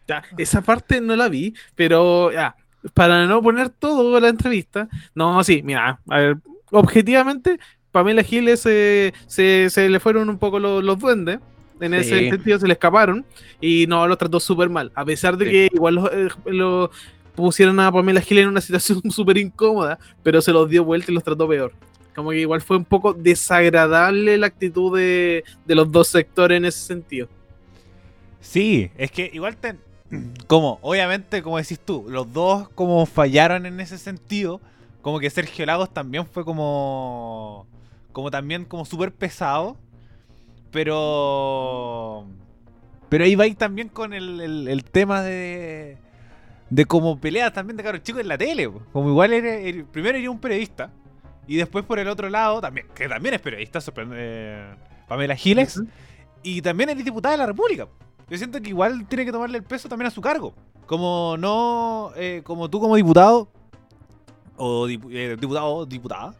Ya, esa parte no la vi, pero ya, para no poner todo la entrevista, no, sí, mira, a ver, objetivamente, Pamela Giles eh, se, se le fueron un poco los, los duendes, en Sí. ese sentido se le escaparon, y no, los trató súper mal, a pesar de Sí. que igual los, eh, lo pusieron a Pamela Giles en una situación súper incómoda, pero se los dio vuelta y los trató peor. Como que igual fue un poco desagradable la actitud de, de los dos sectores en ese sentido. Sí, es que igual te... Como, obviamente, como decís tú, los dos como fallaron en ese sentido. Como que Sergio Lagos también fue como... Como también como súper pesado. Pero... Pero ahí va a ir también con el, el- el tema de... De como peleas también de cabros chicos en la tele. po. Como igual era, era- primero era un periodista. Y después por el otro lado, también, que también es periodista, sorprende, eh, Pamela Giles. Y también es diputada de la República. Yo siento que igual tiene que tomarle el peso también a su cargo. Como no, eh, como tú como diputado, o eh, diputado o diputada,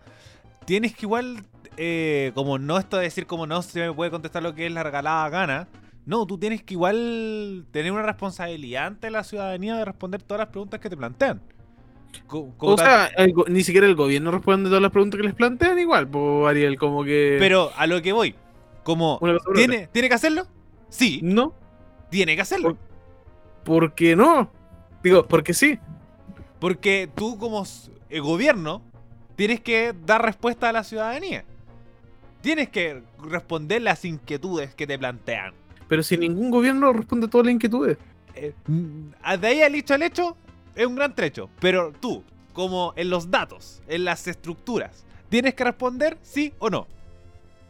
tienes que igual, eh, como no esto de decir como no se me puede contestar lo que es la regalada gana. No, tú tienes que igual tener una responsabilidad ante la ciudadanía de responder todas las preguntas que te plantean. Co- O sea, el ni siquiera el gobierno responde todas las preguntas que les plantean igual, pues Ariel, como que... pero a lo que voy, como por. ¿tiene, ¿tiene que hacerlo? Sí, No, tiene que hacerlo. ¿por qué no? Digo, porque sí. Porque tú como eh, gobierno tienes que dar respuesta a la ciudadanía. Tienes que responder las inquietudes que te plantean. Pero si ningún gobierno responde a todas las inquietudes. Eh, mm, de ahí al hecho al hecho es un gran trecho. Pero tú, como en los datos, en las estructuras, tienes que responder sí o no.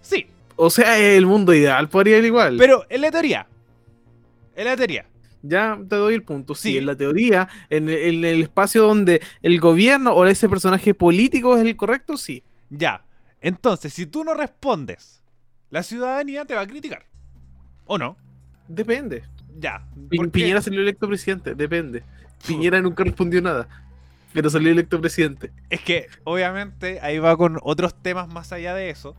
Sí, O sea, el mundo ideal, por Ariel igual. pero en la teoría. En la teoría. Ya te doy el punto. Sí, Sí. en la teoría, en el, en el espacio donde el gobierno o ese personaje político es el correcto, sí. Ya. Entonces, si tú no respondes, la ciudadanía te va a criticar. ¿O no? Depende. Ya. Pi-. Piñera salió electo presidente, depende. Piñera nunca respondió nada, pero salió electo presidente. Es que, obviamente, ahí va con otros temas más allá de eso.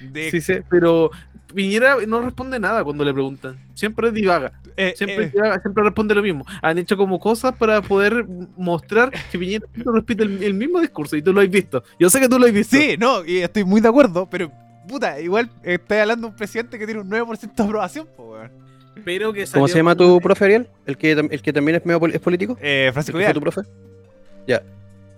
De, Sí, sí, pero Piñera no responde nada cuando le preguntan. Siempre divaga. eh, Siempre, eh, divaga, siempre responde lo mismo. Han hecho como cosas para poder mostrar que Piñera siempre repite el, el mismo discurso y tú lo has visto. Yo sé que tú lo has visto. sí, no, y estoy muy de acuerdo, pero, puta, igual estoy hablando de un presidente que tiene un 9% de aprobación, po, weón. Pero que ¿Cómo se llama tu profe, Ariel? ¿El que, el que también es, medio pol- es político? Eh, Francisco ¿El que fue Vidal. tu profe? Ya.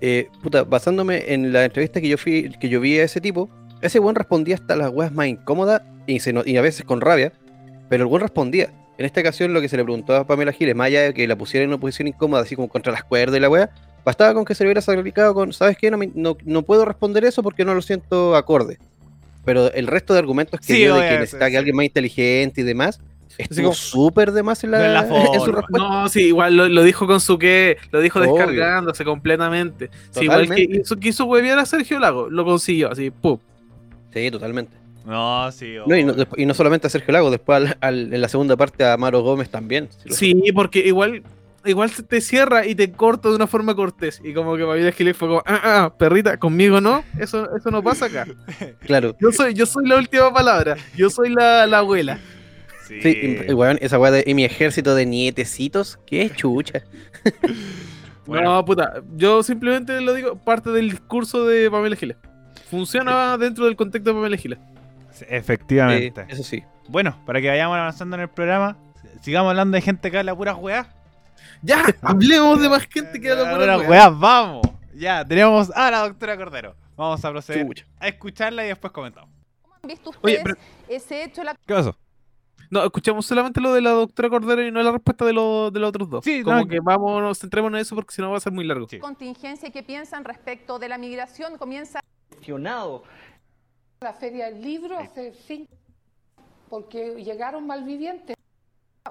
Eh, puta, basándome en la entrevista que yo fui, que yo vi a ese tipo, ese buen respondía hasta las weas más incómodas y, se no- y a veces con rabia, pero el buen respondía. En esta ocasión lo que se le preguntó a Pamela Giles, más allá de que la pusiera en una posición incómoda, así como contra las cuerdas y la wea, bastaba con que se le hubiera sacrificado con, ¿sabes qué? No, me- no, no puedo responder eso porque no lo siento acorde. Pero el resto de argumentos que Sí, dio de que sí. que alguien más inteligente y demás, estuvo súper de más en, la, en su respuesta. No, sí, igual lo, lo dijo con su que, lo dijo Obvio. descargándose completamente. Sí, igual que hizo, quiso huevear a Sergio Lago, lo consiguió, así, pum. Sí, totalmente. No, sí. No, y, no, obvio. despu- y no solamente a Sergio Lago, después al- al- en la segunda parte a Maro Gómez también. Si Sí, porque igual, igual se te cierra y te corta de una forma cortés. Y como que Pamela Giles fue como, ah, ah, perrita, conmigo no, eso, eso no pasa acá. Claro. Yo soy, yo soy la última palabra, yo soy la, la abuela. Sí. Sí, y, weón, esa weá de y mi ejército de nietecitos, qué chucha. Bueno. No, puta, yo simplemente lo digo, parte del discurso de Pamela Giles. Funciona dentro del contexto de Pamela Giles. Efectivamente. Eh, eso sí. Bueno, para que vayamos avanzando en el programa, sigamos hablando de gente que habla pura weá. Ya, hablemos de más gente que habla Pura weá, vamos. Ya, tenemos a la doctora Cordero. Vamos a proceder Chucha. a escucharla y después comentamos. han visto ustedes Oye, pero- ese hecho la ¿Qué pasó? No, escuchamos solamente lo de la doctora Cordero y no la respuesta de, lo- de los otros dos. Sí, Como no, que vamos, nos centremos en eso porque si no va a ser muy largo. Sí. contingencia que piensan respecto de la migración comienza la Feria del Libro hace cinco porque llegaron malvivientes.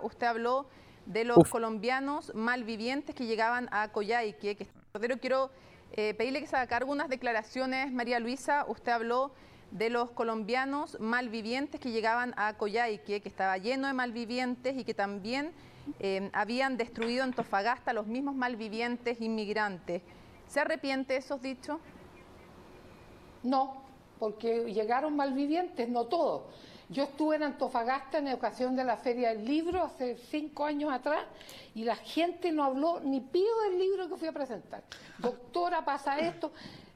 usted habló de los Uf. colombianos malvivientes que llegaban a Coyhaique. Que, Cordero, quiero eh, pedirle que se haga cargo unas declaraciones, María Luisa. Usted habló de los colombianos malvivientes que llegaban a Coyhaique, que estaba lleno de malvivientes y que también eh, habían destruido Antofagasta los mismos malvivientes inmigrantes. ¿Se arrepiente de esos dichos? No, porque llegaron malvivientes, no todos. Yo estuve en Antofagasta en ocasión de la Feria del Libro hace cinco años atrás y la gente no habló ni pido del libro que fui a presentar. Doctora, pasa esto.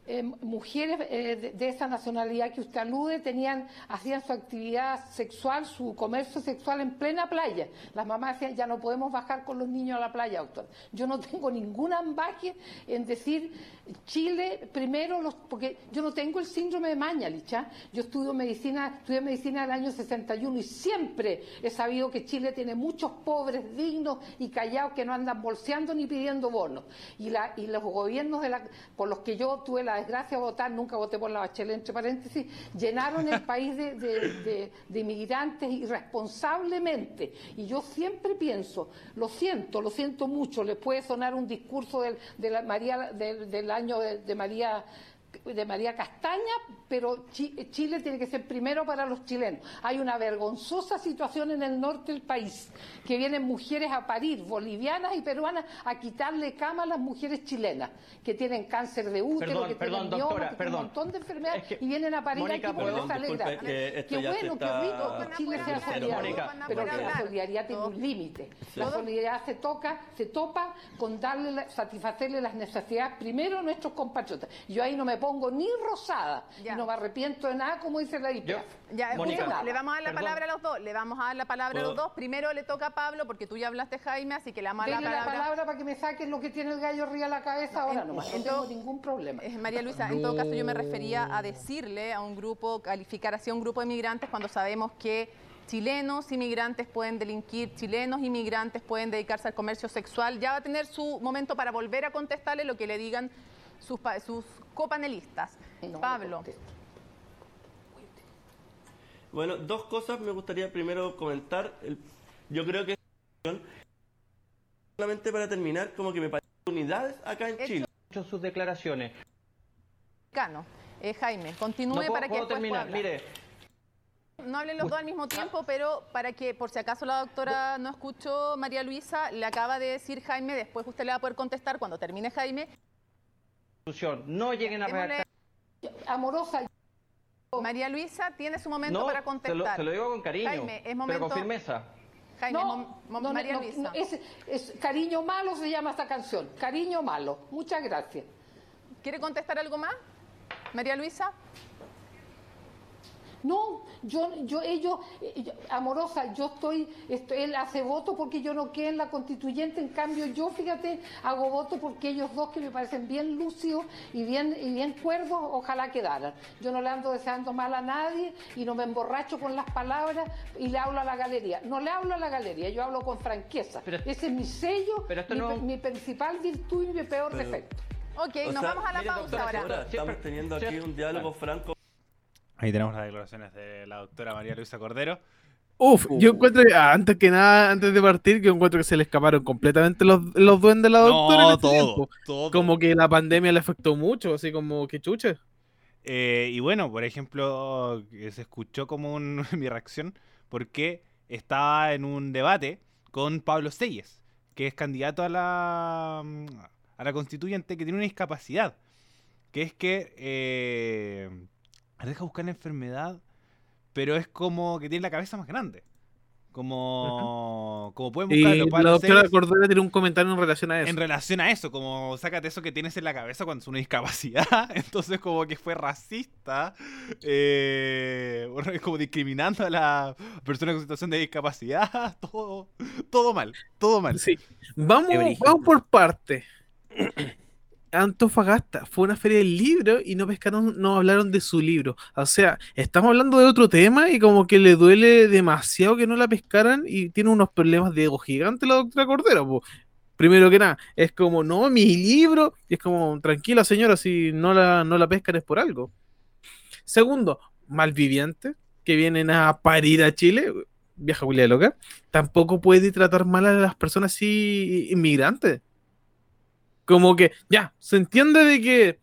Eh, mujeres eh, de, esa nacionalidad que usted alude tenían hacían su actividad sexual, su comercio sexual en plena playa. Las mamás decían, ya no podemos bajar con los niños a la playa, doctor. Yo no tengo ningún ambaje en decir Chile primero, porque yo no tengo el síndrome de Mañalich. ¿ah? Yo estudio medicina, estudié medicina en el año 61 y siempre he sabido que Chile tiene muchos pobres dignos y callados que no andan bolseando ni pidiendo bonos. Y, los gobiernos de por los que yo tuve la desgracia de votar, nunca voté por la Bachelet, entre paréntesis, llenaron el país de, inmigrantes irresponsablemente. Y yo siempre pienso, lo siento, lo siento mucho, le puede sonar un discurso del, de María, del, año de María de María Castaña, pero Chi- Chile tiene que ser primero para los chilenos. Hay una vergonzosa situación en el norte del país, que vienen mujeres a parir, bolivianas y peruanas, a quitarle cama a las mujeres chilenas, que tienen cáncer de útero, Perdón, que perdón, tienen mioma, doctora, que tienen perdón. un montón de enfermedades, Es que- y vienen a parir Mónica, aquí porque les alegra. disculpe, que Qué se bueno, qué rico que Chile sea solidario, Mónica, pero que la solidaridad tiene un límite. La solidaridad se toca, se topa con darle, la- satisfacerle las necesidades primero a nuestros compatriotas. Yo ahí no me pongo ni rosada Ya. y no me arrepiento de nada, como dice la IPF. Ya, Mónica. le vamos a dar la Perdón. palabra a los dos. Le vamos a dar la palabra a los dos. Primero le toca a Pablo, porque tú ya hablaste, Jaime, así que le vamos a dar Denle la la palabra. palabra para que me saquen lo que tiene el gallo arriba de la cabeza ahora en- nomás. No en tengo todo- ningún problema. Eh, María Luisa, en todo caso yo me refería a decirle a un grupo, calificar así a un grupo de inmigrantes cuando sabemos que chilenos inmigrantes pueden delinquir, chilenos inmigrantes pueden dedicarse al comercio sexual. Ya va a tener su momento para volver a contestarle lo que le digan sus, sus copanelistas. No Pablo. Bueno, dos cosas me gustaría primero comentar. El- yo creo que solamente para terminar, como que me parecen unidades acá en Hecho- Chile. Hecho sus declaraciones. Cano, eh, Jaime, No continúe puedo, para que puedo pueda terminar. Mire, No hablen los dos al mismo tiempo, pero para que, por si acaso la doctora no escuchó, María Luisa, le acaba de decir Jaime, después usted le va a poder contestar cuando termine Jaime. Institución, no lleguen a redactar. Amorosa, María Luisa tiene su momento No, para se lo, contestar. se lo digo con cariño, Jaime, es pero momento- con firmeza. Jaime, no, mom- mom- no, no, María no, Luisa. no, es, es Cariño Malo se llama esta canción. Cariño Malo. Muchas gracias. ¿Quiere contestar algo más? María Luisa. No, yo, yo, ellos, eh, yo- amorosa, yo estoy, estoy, él hace voto porque yo no quedé en la constituyente, en cambio yo, fíjate, hago voto porque ellos dos que me parecen bien lúcidos y bien, y bien cuerdos, ojalá quedaran. Yo no le ando deseando mal a nadie y no me emborracho con las palabras y le hablo a la galería. No le hablo a la galería, yo hablo con franqueza. Pero- Ese es mi sello, pero esto mi, no- mi principal virtud y mi peor Pero- defecto. Ok, O nos sea, vamos a la mire, pausa doctora, ahora. estamos teniendo aquí un diálogo franco. Ahí tenemos las declaraciones de la doctora María Luisa Cordero. Uf, yo encuentro que, ah, antes que nada, antes de partir, yo encuentro que se le escaparon completamente los, los duendes de la doctora. en No, este todo, todo. Como que la pandemia le afectó mucho, así como que chuche. Eh, y bueno, por ejemplo, que se escuchó como un- mi reacción porque estaba en un debate con Pablo Selles, que es candidato a la, mm, a la constituyente que tiene una discapacidad, que es que eh, deja buscar la enfermedad, pero es como que tiene la cabeza más grande. Como, como pueden pueden la doctora Cordera tiene un comentario en relación a eso. en relación a eso, como sácate eso que tienes en la cabeza cuando es una discapacidad. Entonces, como que fue racista, eh, como discriminando a la persona con situación de discapacidad. Todo, todo mal, todo mal. Sí. Vamos, vamos por parte. Antofagasta fue una feria del libro y no pescaron, no hablaron de su libro. O sea, estamos hablando de otro tema y como que le duele demasiado que no la pescaran y tiene unos problemas de ego gigante la doctora Cordero. Primero que nada, es como, no, mi libro, y es como, tranquila señora, si no la, no la pescan es por algo. Segundo, malvivientes que vienen a parir a Chile, vieja Julia loca, tampoco puede tratar mal a las personas así inmigrantes. Como que, ya, se entiende de que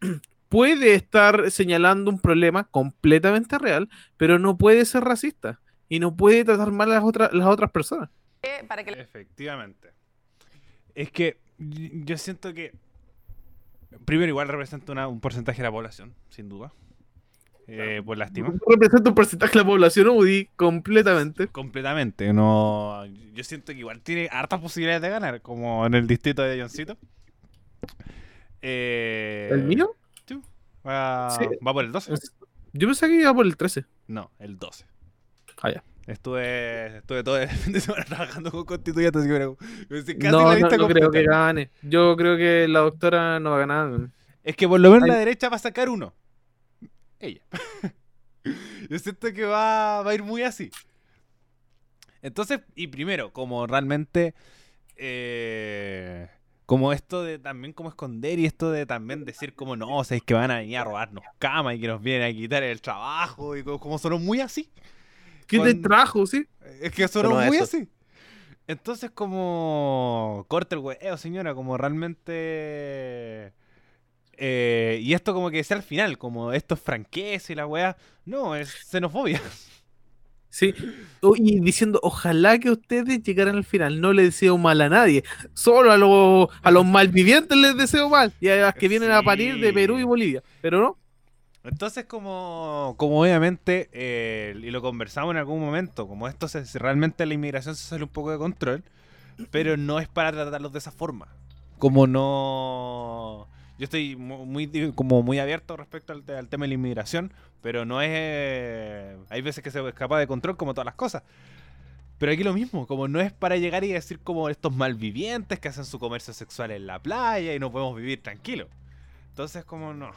puede estar señalando un problema completamente real, pero no puede ser racista y no puede tratar mal a las otras, las otras personas. Eh, Para que Efectivamente. Es que yo siento que. Primero, igual representa una- un porcentaje de la población, sin duda. Eh, por lástima. Representa un porcentaje de la población UDI completamente. Completamente. No, yo siento que igual tiene hartas posibilidades de ganar, como en el distrito de Johncito. Eh, ¿El mío? sí, Va, Sí. va por el 12. Yo pensé que iba por el 13. No, el 12. Ah, ya. Estuve, estuve todo el fin de semana trabajando con constituyentes. era- casi la No, lista no creo que gane. Yo creo que la doctora no va a ganar. Es que por lo menos Ay. la derecha va a sacar uno. Ella. Yo siento que va, va a ir muy así. Entonces, y primero, como realmente. eh, como esto de también como esconder y esto de también decir como no, o sea, es que van a venir a robarnos cama y que nos vienen a quitar el trabajo y como, como sonó muy así. ¿Qué te Cuando- trajo, sí? Es que a muy eso. así. Entonces, como. Corta el huevo, señora, como realmente. Eh, y esto, como que sea al final, como esto es franqueza y la weá. No, es xenofobia. Sí. Y diciendo, ojalá que ustedes llegaran al final. No le deseo mal a nadie. Solo a, los a los malvivientes les deseo mal. Y a las que vienen a parir de. Perú y Bolivia. Pero no. Entonces, como, como obviamente, eh, y lo conversamos en algún momento, como esto se- realmente la inmigración se sale un poco de control, pero no es para tratarlos de esa forma. Como no... Yo estoy mu- muy, como muy abierto respecto al, te- al tema de la inmigración, pero no es... eh, hay veces que se escapa de control como todas las cosas. Pero aquí lo mismo, como no es para llegar y decir como estos malvivientes que hacen su comercio sexual en la playa y no podemos vivir tranquilos. Entonces, como no.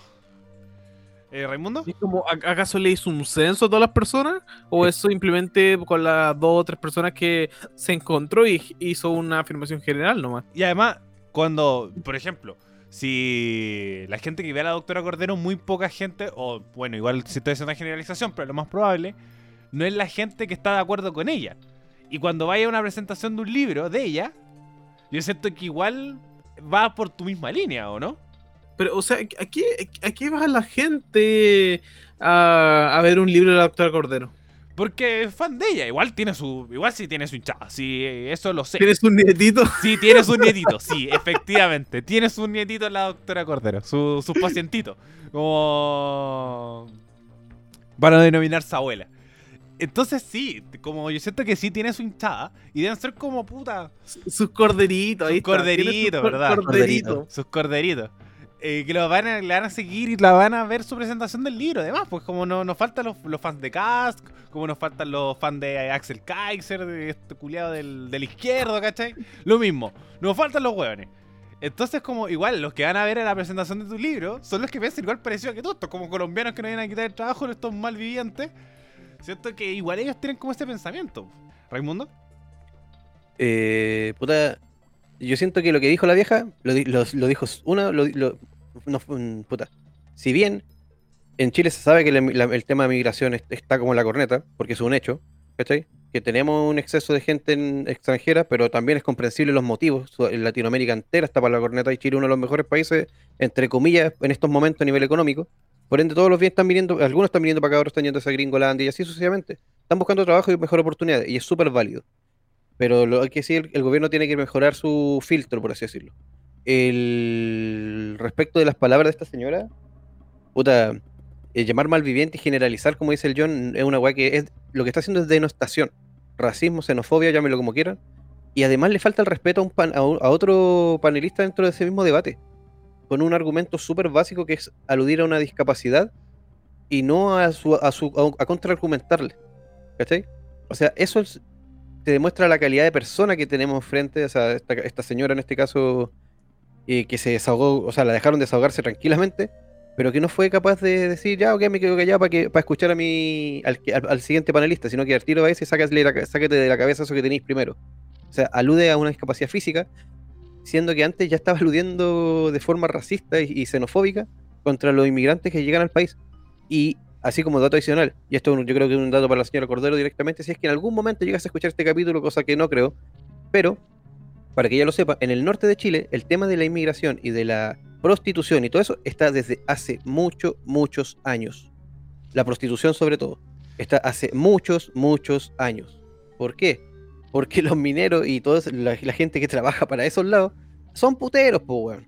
Eh, ¿Raimundo? Y como, ¿a- ¿Acaso le hizo un censo a todas las personas? ¿O es simplemente con las dos o tres personas que se encontró y hizo una afirmación general nomás? Y además, cuando, por ejemplo, si la gente que ve a la doctora Cordero, muy poca gente, o bueno, igual si estoy haciendo una generalización, pero lo más probable, no es la gente que está de acuerdo con ella. Y cuando vaya a una presentación de un libro de ella, yo siento que igual va por tu misma línea, ¿o no? Pero, o sea, ¿a qué, va la gente a, a ver un libro de la doctora Cordero? Porque es fan de ella, igual tiene su, igual sí tiene su hinchada, sí, eso lo sé. ¿Tienes un nietito? Sí, tienes un nietito, sí, efectivamente. Tienes un nietito la doctora Cordero, su, su pacientito. Como. Para denominarse abuela. Entonces sí, como yo siento que sí tiene su hinchada. Y deben ser como puta. Sus corderitos, ahí Sus sus corderitos, cor- ¿verdad? Corderitos. Sus corderitos. Eh, que lo van a, a seguir y la van a ver su presentación del libro. Además, pues como no, nos faltan los, los fans de Cask, como nos faltan los fans de Axel Kaiser, de este culiado del, del izquierdo, ¿cachai? Lo mismo, nos faltan los hueones. Entonces, como igual, los que van a ver en la presentación de tu libro son los que piensan igual parecido que tú, estos como colombianos que no vienen a quitar el trabajo, estos malvivientes. Siento que igual ellos tienen como ese pensamiento. ¿Raimundo? Eh, puta, yo siento que lo que dijo la vieja, lo, lo- lo dijo una, lo, lo- no, mm, puta. Si bien en Chile se sabe que el tema de migración es- está como la corneta, porque es un hecho, ¿cachai? Que tenemos un exceso de gente en- extranjera, pero también es comprensible los motivos. Latinoamérica entera está para la corneta y Chile uno de los mejores países, entre comillas, en estos momentos a nivel económico. Por ende, todos los bienes están viniendo, algunos están viniendo para acá, otros están yendo a Gringolandia y así sucesivamente. Están buscando trabajo y mejor oportunidad, y es súper válido. Pero lo hay que decir, el, el gobierno tiene que mejorar su filtro, por así decirlo. El respecto de las palabras de esta señora, puta, eh, llamar malviviente y generalizar, como dice el John, es una weá que es lo que está haciendo es denostación. racismo, xenofobia, llámelo como quieran. Y además le falta el respeto a, un pan- a, otro panelista dentro de ese mismo debate. Con un argumento súper básico que es aludir a una discapacidad y no a, su, a, su, a contraargumentarle. ¿Cachai? O sea, eso es- te demuestra la calidad de persona que tenemos frente a esta, esta señora en este caso, eh, que se desahogó, o sea, la dejaron desahogarse tranquilamente, pero que no fue capaz de decir, ya, ok, me quedo callado para, que, escuchar a mi, al, siguiente panelista, sino que al tiro va ese la ca- sácate de la cabeza eso que tenéis primero. O sea, alude a una discapacidad física, siendo que antes ya estaba aludiendo de forma racista y, y xenofóbica contra los inmigrantes que llegan al país. Y así como dato adicional, y esto yo creo que es un dato para la señora Cordero directamente, si es que en algún momento llegas a escuchar este capítulo, cosa que no creo, pero para que ella lo sepa, en el norte de Chile el tema de la inmigración y de la prostitución y todo eso está desde hace muchos, muchos años. La prostitución sobre todo. Está hace muchos, muchos años. ¿Por qué? Porque los mineros y toda la, gente que trabaja para esos lados son puteros, pues, weón.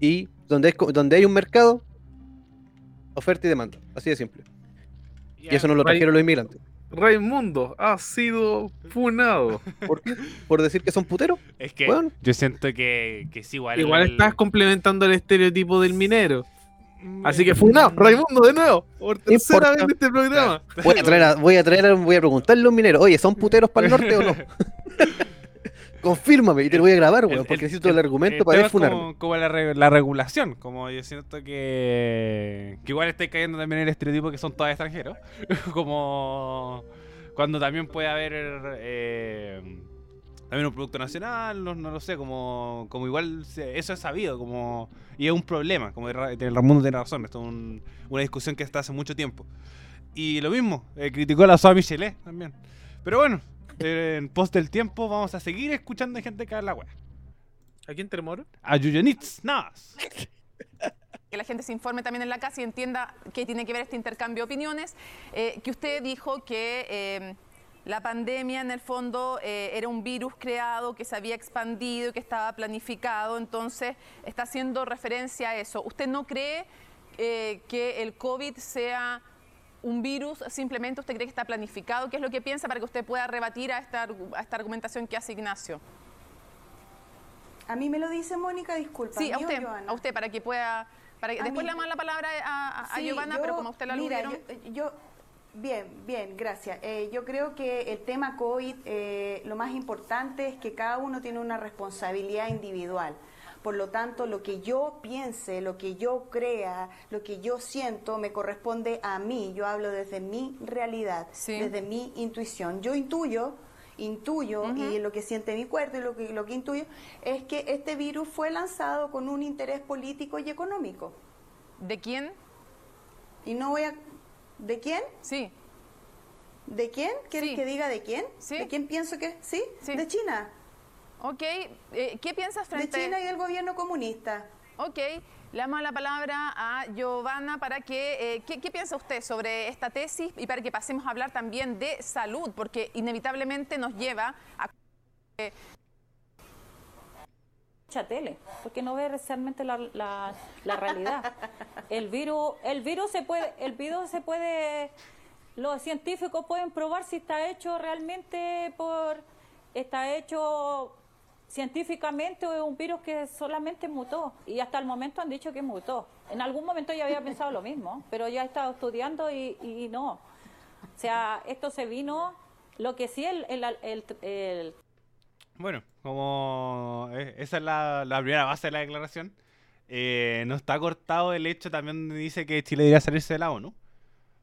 Y donde, donde hay un mercado, oferta y demanda. Así de simple. Y eso no lo trajeron los inmigrantes. Raimundo ha sido funado. ¿Por qué? ¿Por decir que son puteros? Es que Bueno. yo siento que, que sí, igual. Igual el- estás complementando el estereotipo del minero. Mm, Así que funado, Raimundo de nuevo. Por tercera vez en este programa. Voy a traer a, voy a traer a- voy a preguntarle a un minero, oye, ¿son puteros para el norte o no? Confírmame y te lo voy a grabar, weón, porque el- necesito el, el- argumento el para funarme. como, como la, re- la regulación, como yo siento que, que igual estoy cayendo también en el estereotipo que son todos extranjeros, como cuando también puede haber eh, también un producto nacional, no, no lo sé, como, como igual eso es sabido, como y es un problema, como el Ra- el Raimundo tiene razón, esto es un- una discusión que está hace mucho tiempo. Y lo mismo, eh, criticó a la Soa Michelet también. Pero bueno, en pos del tiempo vamos a seguir escuchando gente que habla weá. ¿A quién te moro? A Yuyanits, nada más. que la gente se informe también en la casa y entienda qué tiene que ver este intercambio de opiniones. Eh, que usted dijo que eh, la pandemia en el fondo eh, era un virus creado que se había expandido, que estaba planificado, entonces está haciendo referencia a eso. ¿Usted no cree eh, que el COVID sea un virus, simplemente usted cree que está planificado? ¿Qué es lo que piensa para que usted pueda rebatir a esta, a esta argumentación que hace Ignacio? A mí me lo dice Mónica, disculpa. Sí, a ¿a mí o usted, a usted, para que pueda... Para que, después mí. le damos la palabra a, a- Giovanna, yo- pero como usted la aludieron... yo, yo- bien, bien, gracias. Eh, yo creo que el tema COVID, eh, lo más importante es que cada uno tiene una responsabilidad individual. Por lo tanto, lo que yo piense, lo que yo crea, lo que yo siento, me corresponde a mí. Yo hablo desde mi realidad, Sí. desde mi intuición. Yo intuyo, intuyo, y lo que siente mi cuerpo y lo que, lo que intuyo, es que este virus fue lanzado con un interés político y económico. ¿De quién? Y no voy a... ¿De quién? Sí. ¿De quién? ¿Quieres Sí. que diga de quién? Sí. ¿De quién pienso que...? ¿Sí? Sí. De China. Ok, eh, ¿qué piensas De frente China y el gobierno comunista. Ok, le damos la palabra a Giovanna para que, eh, ¿qué, qué piensa usted sobre esta tesis y para que pasemos a hablar también de salud? Porque inevitablemente nos lleva a... mucha tele, porque no ve realmente la, la, la realidad. El virus, el virus se puede, el virus se puede, los científicos pueden probar si está hecho realmente por, está hecho científicamente es un virus que solamente mutó. Y hasta el momento han dicho que mutó. En algún momento yo había pensado lo mismo, pero ya he estado estudiando y, no. O sea, esto se vino, lo que sí el, el, Bueno, como eh, esa es la, primera base de la declaración, eh, no está cortado el hecho también dice que Chile debería salirse de la ONU,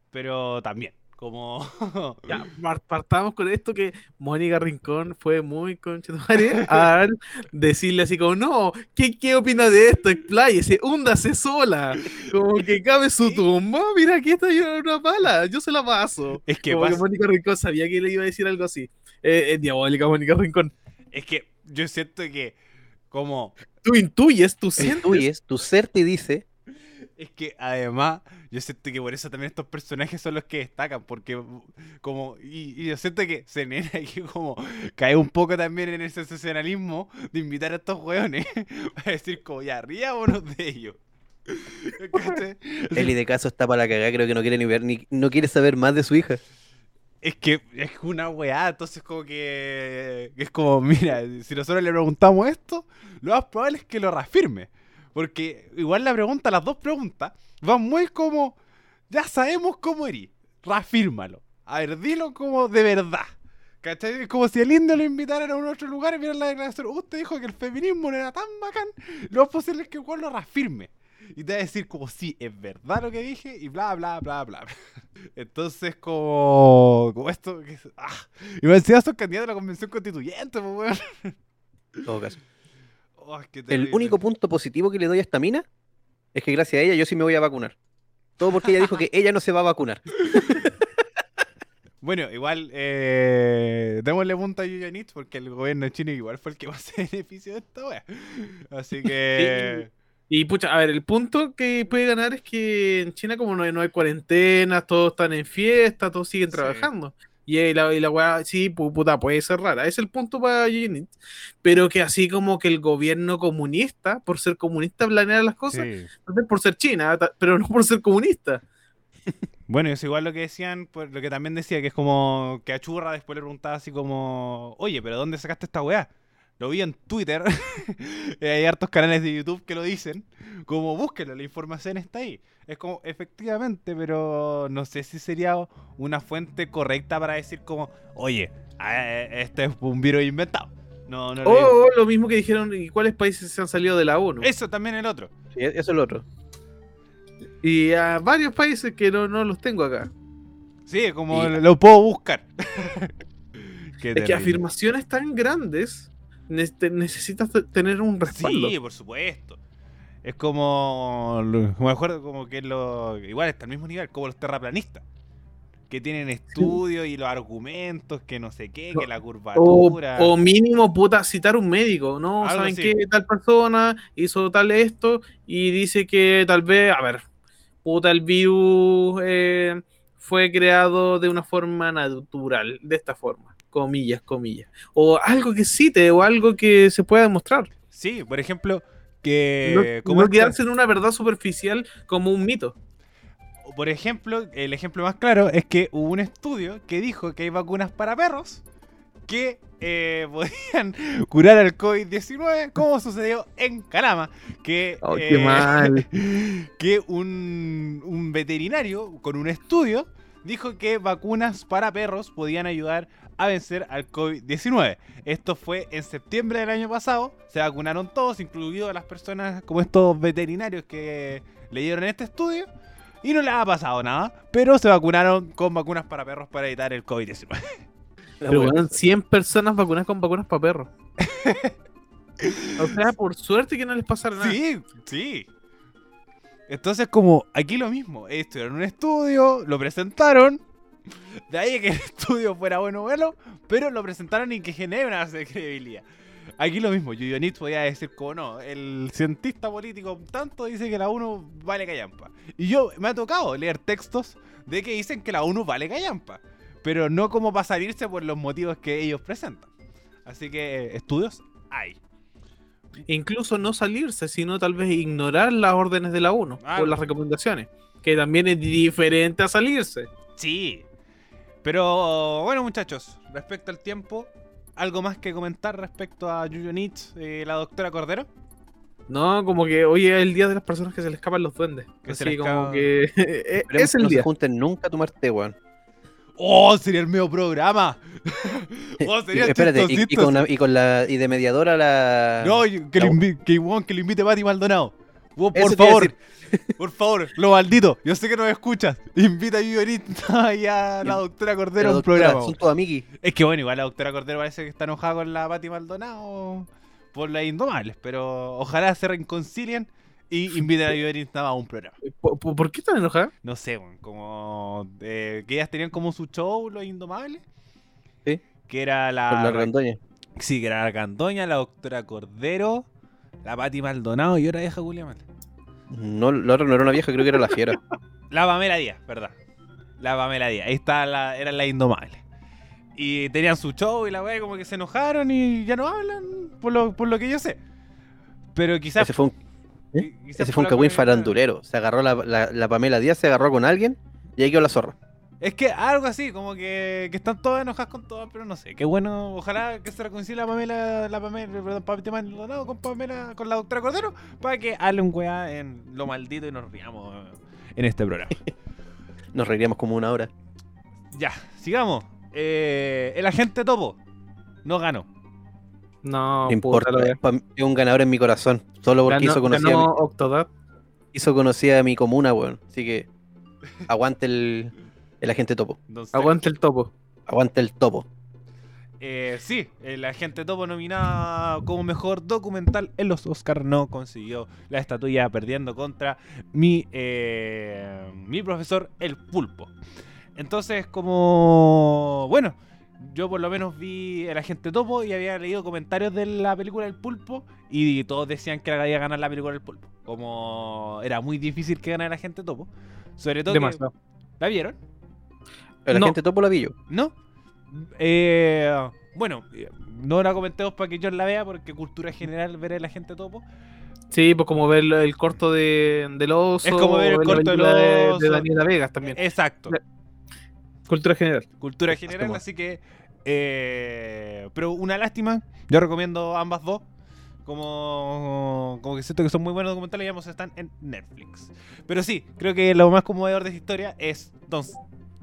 pero también, como... Ya, par- partamos con esto que Mónica Rincón fue muy conchetumare al decirle así como, no, ¿qué, qué opina de esto? Expláyese, húndase sola. Como que cabe su tumba, mira, aquí está yo una pala, yo se la paso. Es que como que pasa- Mónica Rincón sabía que le iba a decir algo así. Eh, es diabólica Mónica Rincón. Es que yo siento que como... Tú intuyes, tú sientes. Intuyes, tu ser te dice, Es que además, yo siento que por eso también estos personajes son los que destacan, porque como, y, y yo siento que Zenena aquí como cae un poco también en ese sensacionalismo de invitar a estos hueones para decir como ya ríámonos de ellos. Eli de caso está para la cagada, creo que no quiere ni ver, ni no quiere saber más de su hija. Es que es una weá, entonces como que es como, mira, si nosotros le preguntamos esto, lo más probable es que lo reafirme. Porque igual la pregunta, las dos preguntas, van muy como, ya sabemos cómo eres, reafírmalo. A ver, dilo como de verdad. ¿Cachai? Como si el indio lo invitaran a un otro lugar y vieran la declaración. Usted dijo que el feminismo no era tan bacán. Lo más posible es que igual lo reafirme. Y te va a decir como sí, es verdad lo que dije y bla, bla, bla, bla. Entonces, como, como esto... Que, ah. Y me decía, son candidatos a la convención constituyente, pues, weón. Todo caso. Oh, qué El único punto positivo que le doy a esta mina es que gracias a ella yo sí me voy a vacunar. Todo porque ella dijo que ella no se va a vacunar. Bueno, igual, eh, démosle punta a Yuyanich porque el gobierno chino igual fue el que más se benefició de esta wea. Así que... Y pucha, a ver, el punto que puede ganar es que en China, como no hay, no hay cuarentena, todos están en fiesta, todos siguen trabajando. Y ahí la, y la weá, sí, pu- puta, puede ser rara. Es el punto para Yinit. Pero que así como que el gobierno comunista, por ser comunista, planea las cosas, Sí. por ser China, pero no por ser comunista. Bueno, es igual lo que decían, pues, lo que también decía, que es como que a Churra después le preguntaba así como, oye, pero ¿dónde sacaste esta weá? Lo vi en Twitter, Eh, hay hartos canales de YouTube que lo dicen, como búsquenlo, la información está ahí. Es como, efectivamente, pero no sé si sería una fuente correcta para decir como, oye, este es un virus inventado. No, no lo digo. O lo mismo que dijeron, ¿y cuáles países se han salido de la ONU? Eso también el otro. Sí, eso es lo otro. Y a varios países que no, no los tengo acá. Sí, como Y- lo puedo buscar. Qué Es que afirmaciones tan grandes necesitas te- tener un respaldo. Sí, por supuesto. Es como. Me acuerdo como que lo. Igual está al mismo nivel, como los terraplanistas. Que tienen estudios y los argumentos, que no sé qué, que la curvatura. o mínimo, puta, citar un médico, ¿no? Algo ¿Saben qué? Tal persona hizo tal esto y dice que tal vez, a ver, puta, el virus eh, fue creado de una forma natural, de esta forma, comillas, comillas. O algo que cite, o algo que se pueda demostrar. Sí, por ejemplo, que. no como no quedarse en una verdad superficial como un mito. Por ejemplo, el ejemplo más claro es que hubo un estudio que dijo que hay vacunas para perros que eh, podían curar al COVID-19, como sucedió en Calama. Que, Oh, qué eh, mal. que un, un veterinario con un estudio dijo que vacunas para perros podían ayudar a vencer al COVID-19. Esto fue en septiembre del año pasado. Se vacunaron todos, incluidos las personas como estos veterinarios que leyeron este estudio. Y no les ha pasado nada, pero se vacunaron con vacunas para perros para evitar el COVID-19. Pero weón, 100 personas vacunadas con vacunas para perros. o sea, por suerte que no les pasara nada. Sí, sí. Entonces, como aquí lo mismo, estuvieron en un estudio, lo presentaron. De ahí que el estudio fuera bueno o malo, pero lo presentaron y que genere una base de credibilidad. Aquí lo mismo, Yuyonit podía decir como no, el cientista político tanto dice que la ONU vale callampa. Y yo me ha tocado leer textos de que dicen que la ONU vale callampa, pero no como para salirse por los motivos que ellos presentan. Así que eh, estudios hay. Incluso no salirse, sino tal vez ignorar las órdenes de la ONU Claro. o las recomendaciones. Que también es diferente a salirse. Sí. Pero bueno, muchachos, respecto al tiempo, ¿algo más que comentar respecto a Yuyonich, eh, la doctora Cordero? No, como que hoy es el día de las personas que se le escapan los duendes. Que se Así le como que eh, Esperemos es el no se día. junten nunca a tomar té, weón. ¡Oh! Sería el medio programa. ¡Oh! Y- Sería espérate, y, y chistosito. con, la- y con la y de mediadora la. No, y que, la- lo invi- que, weón, que lo invite Pati Maldonado. Por favor, por favor, lo maldito. Yo sé que nos escuchas. Invita a Yuyonich y a la doctora Cordero a un programa. Son todos amiguis. Es que bueno, igual la doctora Cordero parece que está enojada con la Pati Maldonado por las indomables, pero ojalá se reconcilien y inviten a más a un programa. ¿Por, por- qué están enojadas? No sé, como eh, que ellas tenían como su show, los indomables. Sí. Que era la. Con la randoña. Sí, que era la Candoña, la doctora Cordero, la Pati Maldonado y otra vieja Julia Mal. No, la otra no era una vieja, creo que era la fiera. La Pamela Díaz, verdad. La Pamela Díaz. Ahí está la, eran las indomables. Y tenían su show y la wea como que se enojaron y ya no hablan, por lo, por lo que yo sé. Pero quizás. Ese fue un, ¿eh? quizás Ese fue un cagüín farandulero. Se agarró la, la, la Pamela Díaz, se agarró con alguien y ahí quedó la zorra. Es que algo así, como que, que están todas enojadas con todas, pero no sé. Qué bueno, ojalá que se reconcilie la Pamela, la Pamela, perdón, Pamela Maldonado con Pamela, con la doctora Cordero, para que hable un weá en lo maldito y nos riamos en este programa. Nos reiríamos como una hora. ya, sigamos. Eh, el agente Topo no ganó. No, No importa, es un ganador en mi corazón. Solo porque Ganó- hizo conocida, ganó mi, Octodad. hizo conocida a mi comuna, weón. Así que aguante el, el agente topo. Entonces, Aguante el topo. Aguante el topo. Eh, sí, el agente Topo nominado como mejor documental en los Oscars no consiguió la estatuilla perdiendo contra mi, eh, mi profesor El Pulpo. Entonces, como... Bueno, yo por lo menos vi el agente Topo y había leído comentarios de la película El Pulpo y todos decían que iba a ganar la película El Pulpo. Como era muy difícil que ganara el agente Topo. Sobre todo... que-. ¿La vieron? El No. agente topo la vi yo. ¿No? Eh, bueno, no la comentemos para que yo la vea porque cultura general ver el agente topo. Sí, pues como ver el corto de, del oso. Es como ver el la corto del película de- oso. De, Daniela Vegas también. Exacto. La- Cultura general. Cultura general, así que... eh, pero una lástima. Yo recomiendo ambas dos. Como, como que siento que son muy buenos documentales y ambos están en Netflix. Pero sí, creo que lo más conmovedor de esta historia es Don,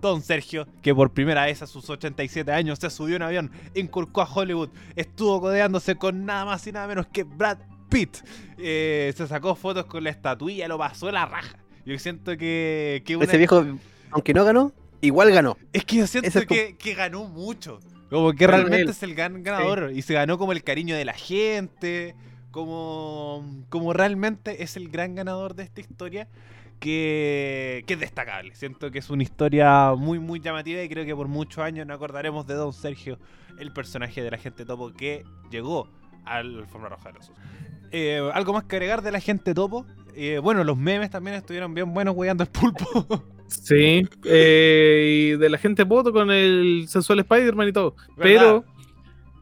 Don Sergio, que por primera vez a sus 87 años se subió un avión, inculcó a Hollywood, estuvo codeándose con nada más y nada menos que Brad Pitt. Eh, se sacó fotos con la estatuilla, lo pasó a la raja. Yo siento que, que una- Ese viejo, aunque no ganó, igual ganó. es que yo siento como- que, que ganó mucho. Como que realmente él- es el gran ganador. Y se ganó como el cariño de la gente. Como, como realmente es el gran ganador de esta historia. Que, que es destacable. Siento que es una historia muy, muy llamativa. Y creo que por muchos años nos acordaremos de Don Sergio, el personaje de la gente topo que llegó al Alfombra Roja de los. Eh, Algo más que agregar de la gente topo. Eh, bueno, los memes también estuvieron bien buenos weyando al pulpo. Sí. eh, y de la gente voto con el sensual Spider-Man y todo. Pero.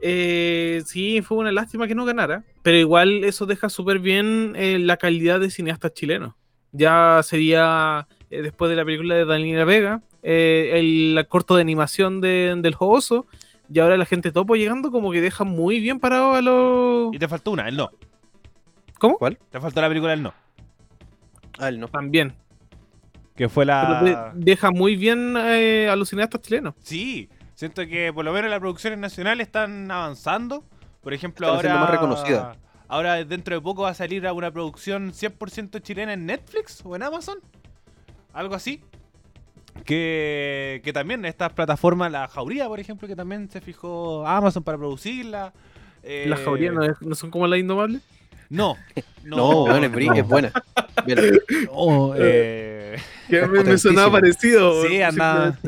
eh, sí, fue una lástima que no ganara. Pero igual eso deja súper bien la calidad de cineastas chilenos. Ya sería, eh, después de la película de Daniela Vega, eh, el corto de animación de- del Jogoso. Y ahora la gente topo llegando como que deja muy bien parado a los... Y te faltó una, el no. ¿Cómo? ¿Cuál? Te faltó la película el no. Ah, él no. También. Que fue la. de- deja muy bien eh, a los cineastas chilenos. Sí, siento que por lo menos las producciones nacionales están avanzando. Por ejemplo, Están ahora. más reconocidas. Ahora dentro de poco va a salir una producción 100% chilena en Netflix o en Amazon. Algo así. Que, que también estas plataformas, la Jauría, por ejemplo, que también se fijó Amazon para producirla. eh, Las jaurías no, es- no son como las indomables. No, no, No, weón, es, buena. No, eh, Que me- me sonaba parecido. Sí, anda.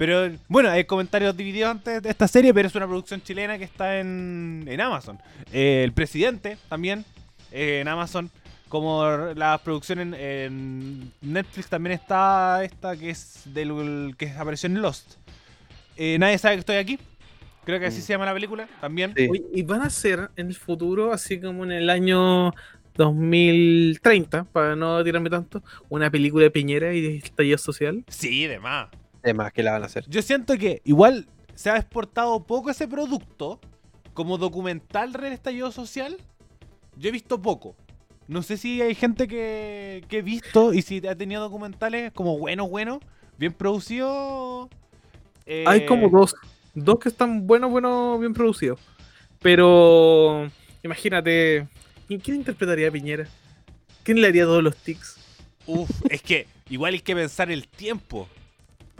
Pero bueno, hay comentarios divididos antes de esta serie, pero es una producción chilena que está en, en Amazon. Eh, el presidente también eh, en Amazon. Como la producción en, en Netflix también está esta que es del que apareció en Lost. Eh, Nadie sabe que estoy aquí. Creo que así Mm. se llama la película también. Sí. Y van a ser en el futuro, así como en el año 2030, para no tirarme tanto, una película de Piñera y de estallido social. Sí, de más. Además, que la van a hacer. Yo siento que igual se ha exportado poco ese producto como documental del estallido social. Yo he visto poco. No sé si hay gente que, que he visto y si ha tenido documentales como buenos, buenos, bien producidos. eh, Hay como dos, dos que están buenos, buenos, bien producidos. Pero imagínate, ¿quién, quién interpretaría a Piñera? ¿Quién le haría todos los tics? Uf, es que igual hay que pensar el tiempo.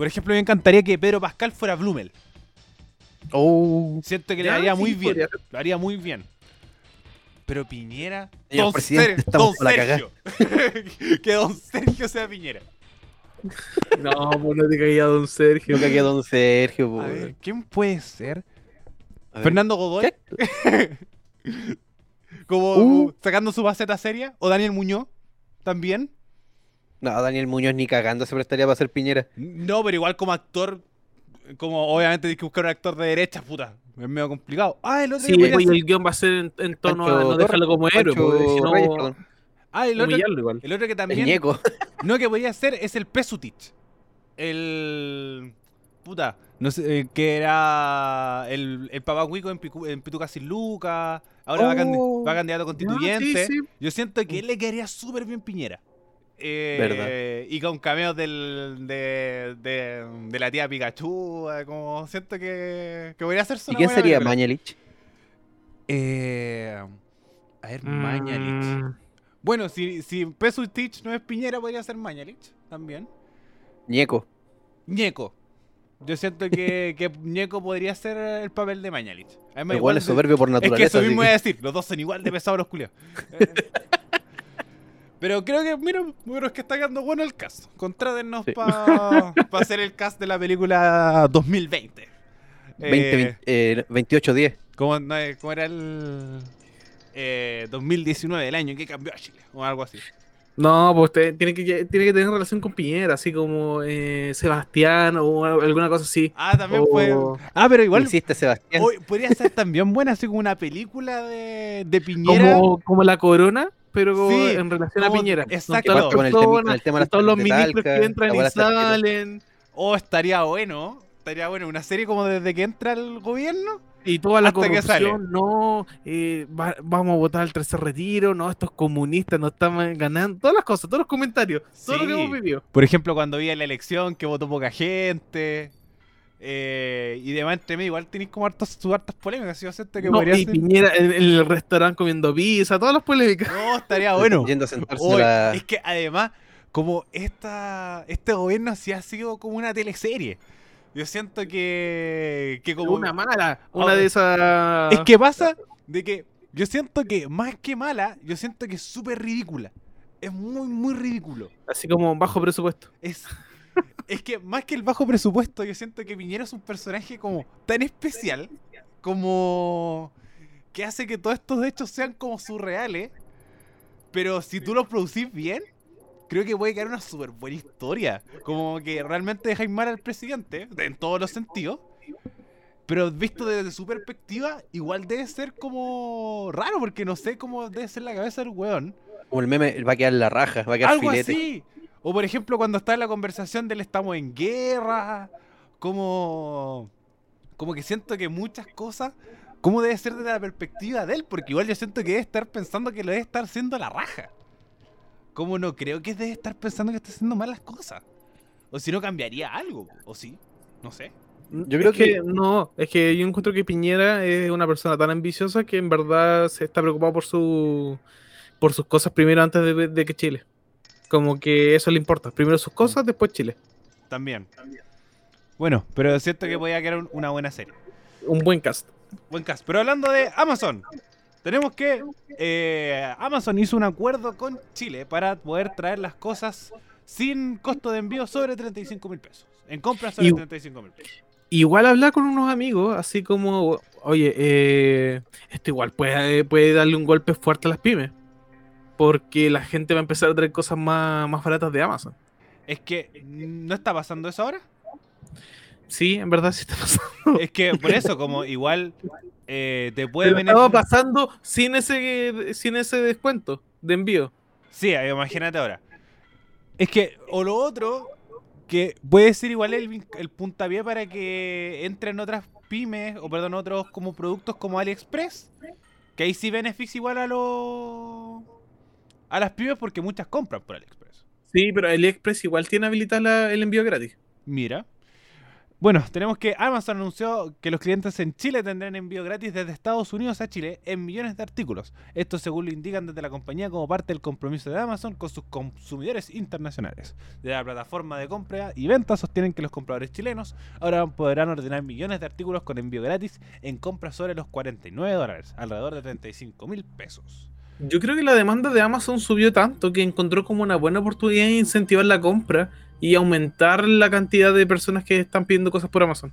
Por ejemplo, me encantaría que Pedro Pascal fuera Blumel. Oh, Siento que le haría sí, muy bien. podría Lo haría muy bien. Pero Piñera. Señor Don, presidente, Ser- estamos Don por. Sergio. que Don Sergio sea Piñera. No, pues no te caía Don Sergio. Yo que a don Sergio, po, A ver, weón. ¿quién puede ser? A. ¿Fernando Godoy? Como Uh. sacando su faceta seria. ¿O Daniel Muñoz? También. No, Daniel Muñoz ni cagando se prestaría para ser Piñera. No, pero igual como actor. Como obviamente tienes que buscar un actor de derecha, puta. Es medio complicado. Ah, el otro Sí, pues, el guion va a ser en, en tono Pancho a no dejarlo como héroe, Pancho porque si no, Reyes. Ah, el otro, igual. el otro que El también. ñeco. No, que podía ser es el Pesutich. El. puta, no sé, eh, que era el, el papá Huico en, Picu- en Pituca sin Lucas, ahora va, candi- Oh. va candidato constituyente. sí. Yo siento que él le quedaría súper bien Piñera. Eh, Verdad. Y con cameos del, de, de, de la tía Pikachu, eh, como siento que, que podría hacerse ¿Y quién sería película. Mañalich? Eh, a ver, Mañalich. Mm, Bueno, si, si Pesu Stitch no es Piñera, podría ser Mañalich también. Ñeco. Ñeco. Yo siento que, que Ñeco podría ser el papel de Mañalich. Además, Igual es de- soberbio por Es que naturaleza. eso mismo que- voy a decir. Los dos son igual de pesados los culiados. Eh, Pero creo que, mira, bueno, es que está quedando bueno el cast. Contrátennos Sí. para hacer el cast de la película 2020. 20, Eh, eh, 28-10. ¿cómo, no, eh, cómo era el eh, 2019, el año en que cambió a Chile? O algo así. No, pues te- tiene, que, tiene que tener relación con Piñera, así como eh, Sebastián o alguna cosa así. Ah, también O- fue. Ah, pero igual. Hiciste, Sebastián. podría ser también buena, así como una película de, de Piñera. Como, como la corona, pero Sí, en relación a Piñera. exacto. Con el tema- con personas, el tema de las y todos los ministros que entran y salen. Oh, estaría bueno. Estaría bueno. Una serie como desde que entra el gobierno. Y toda la Hasta corrupción, no, eh, va- vamos a votar el tercer retiro, no, estos comunistas no están ganando, todas las cosas, todos los comentarios, todo lo que Sí. hemos vivido. Por ejemplo, cuando vi la elección que votó poca gente. Eh, y demás entre medio, igual tenéis como hartas, hartas polémicas. Yo siento que No, podría y ser. Piñera en, el restaurante comiendo pizza, todas las polémicas. No, estaría bueno. Yendo a sentarse la- Es que además, como esta, este gobierno sí ha sido como una teleserie. Yo siento que, que como... Una mala, una de esas. Es que pasa de que yo siento que más que mala, yo siento que es súper ridícula. Es muy, muy ridículo. Así como bajo presupuesto. Es, es que más que el bajo presupuesto, yo siento que Piñera es un personaje como tan especial, como que hace que todos estos hechos sean como surreales. Pero si tú los producís bien, creo que puede quedar una súper buena historia. Como que realmente dejáis mal al presidente, de- en todos los sentidos. Pero visto desde su perspectiva, igual debe ser como raro, porque no sé cómo debe ser la cabeza del weón. Como el meme, va a quedar la raja, va a quedar Algo filete. así. O por ejemplo, cuando está en la conversación del estamos en guerra, como, como que siento que muchas cosas, ¿cómo debe ser desde la perspectiva de él? Porque igual yo siento que debe estar pensando que lo debe estar haciendo la raja. Como no creo que debe estar pensando que está haciendo mal las cosas. O si no cambiaría algo, o sí, no sé. Yo creo Es que, que- no, es que yo encuentro que Piñera es una persona tan ambiciosa que en verdad se está preocupado por su por sus cosas primero antes de, de que Chile. Como que eso le importa. Primero sus cosas, después Chile. También. Bueno, pero siento que podía quedar un- una buena serie. Un buen cast. Buen caso. Pero hablando de Amazon, tenemos que eh, Amazon hizo un acuerdo con Chile para poder traer las cosas sin costo de envío sobre 35 mil pesos. En compras sobre Y- 35 mil pesos. Igual hablar con unos amigos, así como, oye, eh, esto igual puede, puede darle un golpe fuerte a las pymes. Porque la gente va a empezar a traer cosas más, más baratas de Amazon. Es que no está pasando eso ahora. Sí, en verdad sí está pasando. Es que por eso, como igual eh, te puede venir. estaba pasando sin ese, sin ese descuento de envío. Sí, eh, imagínate ahora. Es que, o lo otro, que puede ser igual el, el puntapié para que entren otras pymes, o perdón, otros como productos como AliExpress, que ahí sí beneficia igual a los a las pymes porque muchas compran por AliExpress. Sí, pero AliExpress igual tiene habilitado el envío gratis. Mira. Bueno, tenemos que Amazon anunció que los clientes en Chile tendrán envío gratis desde Estados Unidos a Chile en millones de artículos. Esto según lo indican desde la compañía como parte del compromiso de Amazon con sus consumidores internacionales. De la plataforma de compra y venta sostienen que los compradores chilenos ahora podrán ordenar millones de artículos con envío gratis en compras sobre los 49 dólares, alrededor de 35 mil pesos. Yo creo que la demanda de Amazon subió tanto que encontró como una buena oportunidad de incentivar la compra y aumentar la cantidad de personas que están pidiendo cosas por Amazon.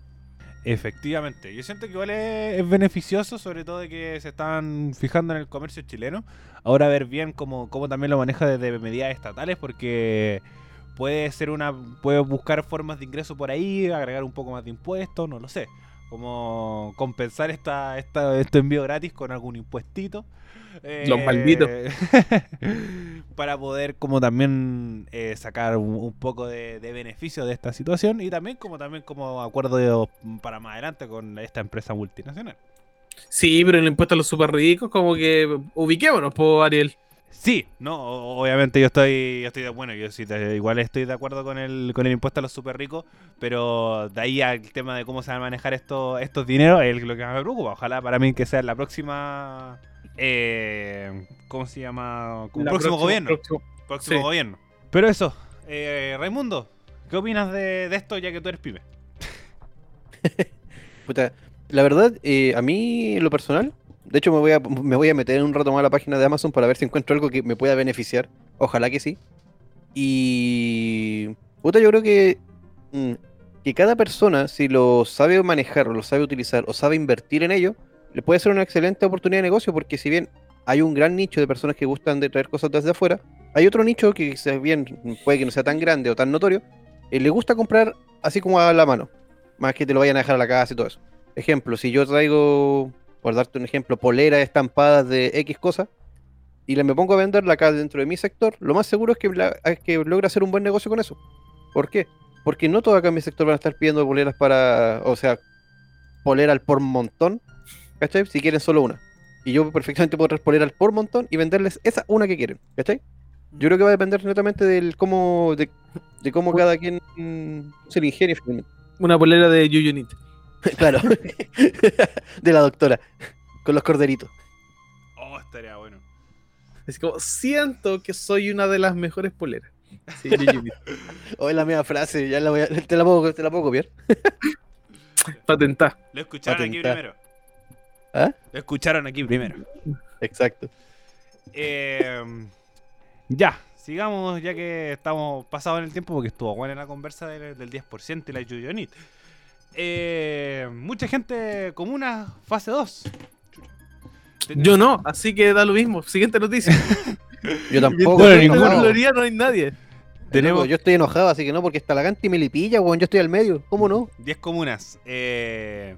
Efectivamente, yo siento que igual es, beneficioso, sobre todo de que se están fijando en el comercio chileno. Ahora ver bien cómo, cómo también lo maneja desde medidas estatales, porque puede ser una, puede buscar formas de ingreso por ahí, agregar un poco más de impuestos, no lo sé. como compensar esta, esta, este envío gratis con algún impuestito. Los malditos. Para poder como también eh, sacar un, un poco de, de beneficio de esta situación y también como también como acuerdo de- para más adelante con esta empresa multinacional. Sí, pero el impuesto a los super ricos, como que ubiquémonos, po, Ariel. Sí, no, obviamente yo estoy, yo estoy de bueno, yo sí igual estoy de acuerdo con el, con el impuesto a los super ricos, pero de ahí al tema de cómo se van a manejar estos, estos dineros es lo que más me preocupa. Ojalá para mí que sea la próxima, eh, ¿cómo se llama? Como próximo gobierno. próximo- Próximo sí. gobierno. Pero eso, eh, Raimundo, ¿qué opinas de, de esto ya que tú eres pyme? Puta, la verdad, eh, a mí, en lo personal, de hecho me voy, a, me voy a meter en un rato más a la página de Amazon para ver si encuentro algo que me pueda beneficiar. Ojalá que sí. Y... Puta, yo creo que... mm, que cada persona, si lo sabe manejar, o lo sabe utilizar, o sabe invertir en ello, le puede ser una excelente oportunidad de negocio, porque si bien hay un gran nicho de personas que gustan de traer cosas desde afuera, hay otro nicho que si bien puede que no sea tan grande o tan notorio, eh, le gusta comprar así como a la mano, más que te lo vayan a dejar a la casa y todo eso. Ejemplo, si yo traigo, por darte un ejemplo, poleras estampadas de X cosa, y le me pongo a venderla acá dentro de mi sector, lo más seguro es que, que logre hacer un buen negocio con eso. ¿Por qué? Porque no todos acá en mi sector van a estar pidiendo poleras para, o sea, polera al por montón, ¿cachai? Si quieren solo una. Y yo perfectamente puedo polera al por montón y venderles esa una que quieren, ¿cachai? Yo creo que va a depender netamente del cómo, de, de cómo cada quien se le ingenie finalmente. Una polera de Yuyunit. Claro. de la doctora. Con los corderitos. Oh, estaría bueno. Es como, siento que soy una de las mejores poleras. Sí, Yuyunit. O es la misma frase, ya la voy a- te, la puedo, te la puedo copiar. Patentá. Lo escucharon aquí Patentar. primero. ¿Ah? Lo escucharon aquí primero. Exacto. Eh, ya, sigamos ya que estamos pasados en el tiempo porque estuvo buena la conversa del, del 10% y la Yuyonit. Eh, mucha gente comuna fase 2. Yo no, así que da lo mismo. Siguiente noticia. Yo tampoco. Bueno. En la. Florida no hay nadie. Tenemos- Yo estoy enojado, así que no, porque está la y me lipilla, weón. Yo estoy al medio. ¿Cómo no? 10 comunas. Eh,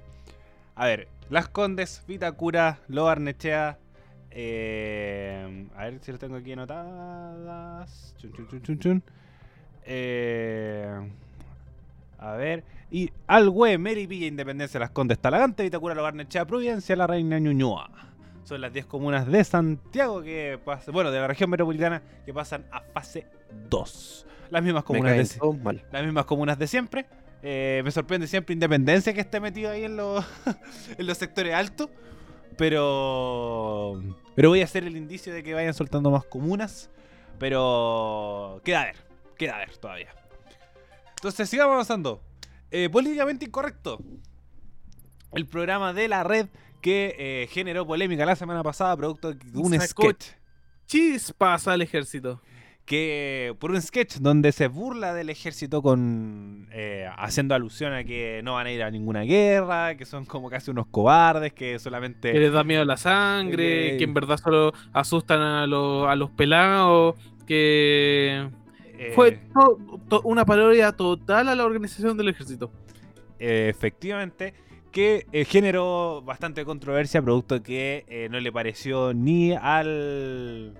a ver, Las Condes, Vitacura, Loarnechea. Eh, a ver si lo tengo aquí anotadas. Chun, chun, chun, chun. Eh, a ver. Y Alhue, Melipilla, Independencia, Las Condes, Talagante, Vitacura, Loarnechea, Providencia, La Reina Ñuñoa. Son las 10 comunas de Santiago que pasan, bueno, de la región metropolitana que pasan a fase 2. Las mismas comunas de, mal. las mismas comunas de siempre. Eh, me sorprende siempre Independencia que esté metido ahí en los, en los sectores altos. Pero. Pero voy a hacer el indicio de que vayan soltando más comunas. Pero. Queda a ver. Queda a ver todavía. Entonces, sigamos avanzando. Eh, políticamente incorrecto. El programa de la red que eh, generó polémica la semana pasada, producto de un Sacó sketch Chispas al ejército. Que por un sketch donde se burla del ejército con eh, haciendo alusión a que no van a ir a ninguna guerra, que son como casi unos cobardes, que solamente Que les da miedo la sangre, Eh, que en verdad solo asustan a los, a los pelados, que eh, fue to- to- una parodia total a la organización del ejército. efectivamente que eh, generó bastante controversia, producto que eh, no le pareció ni al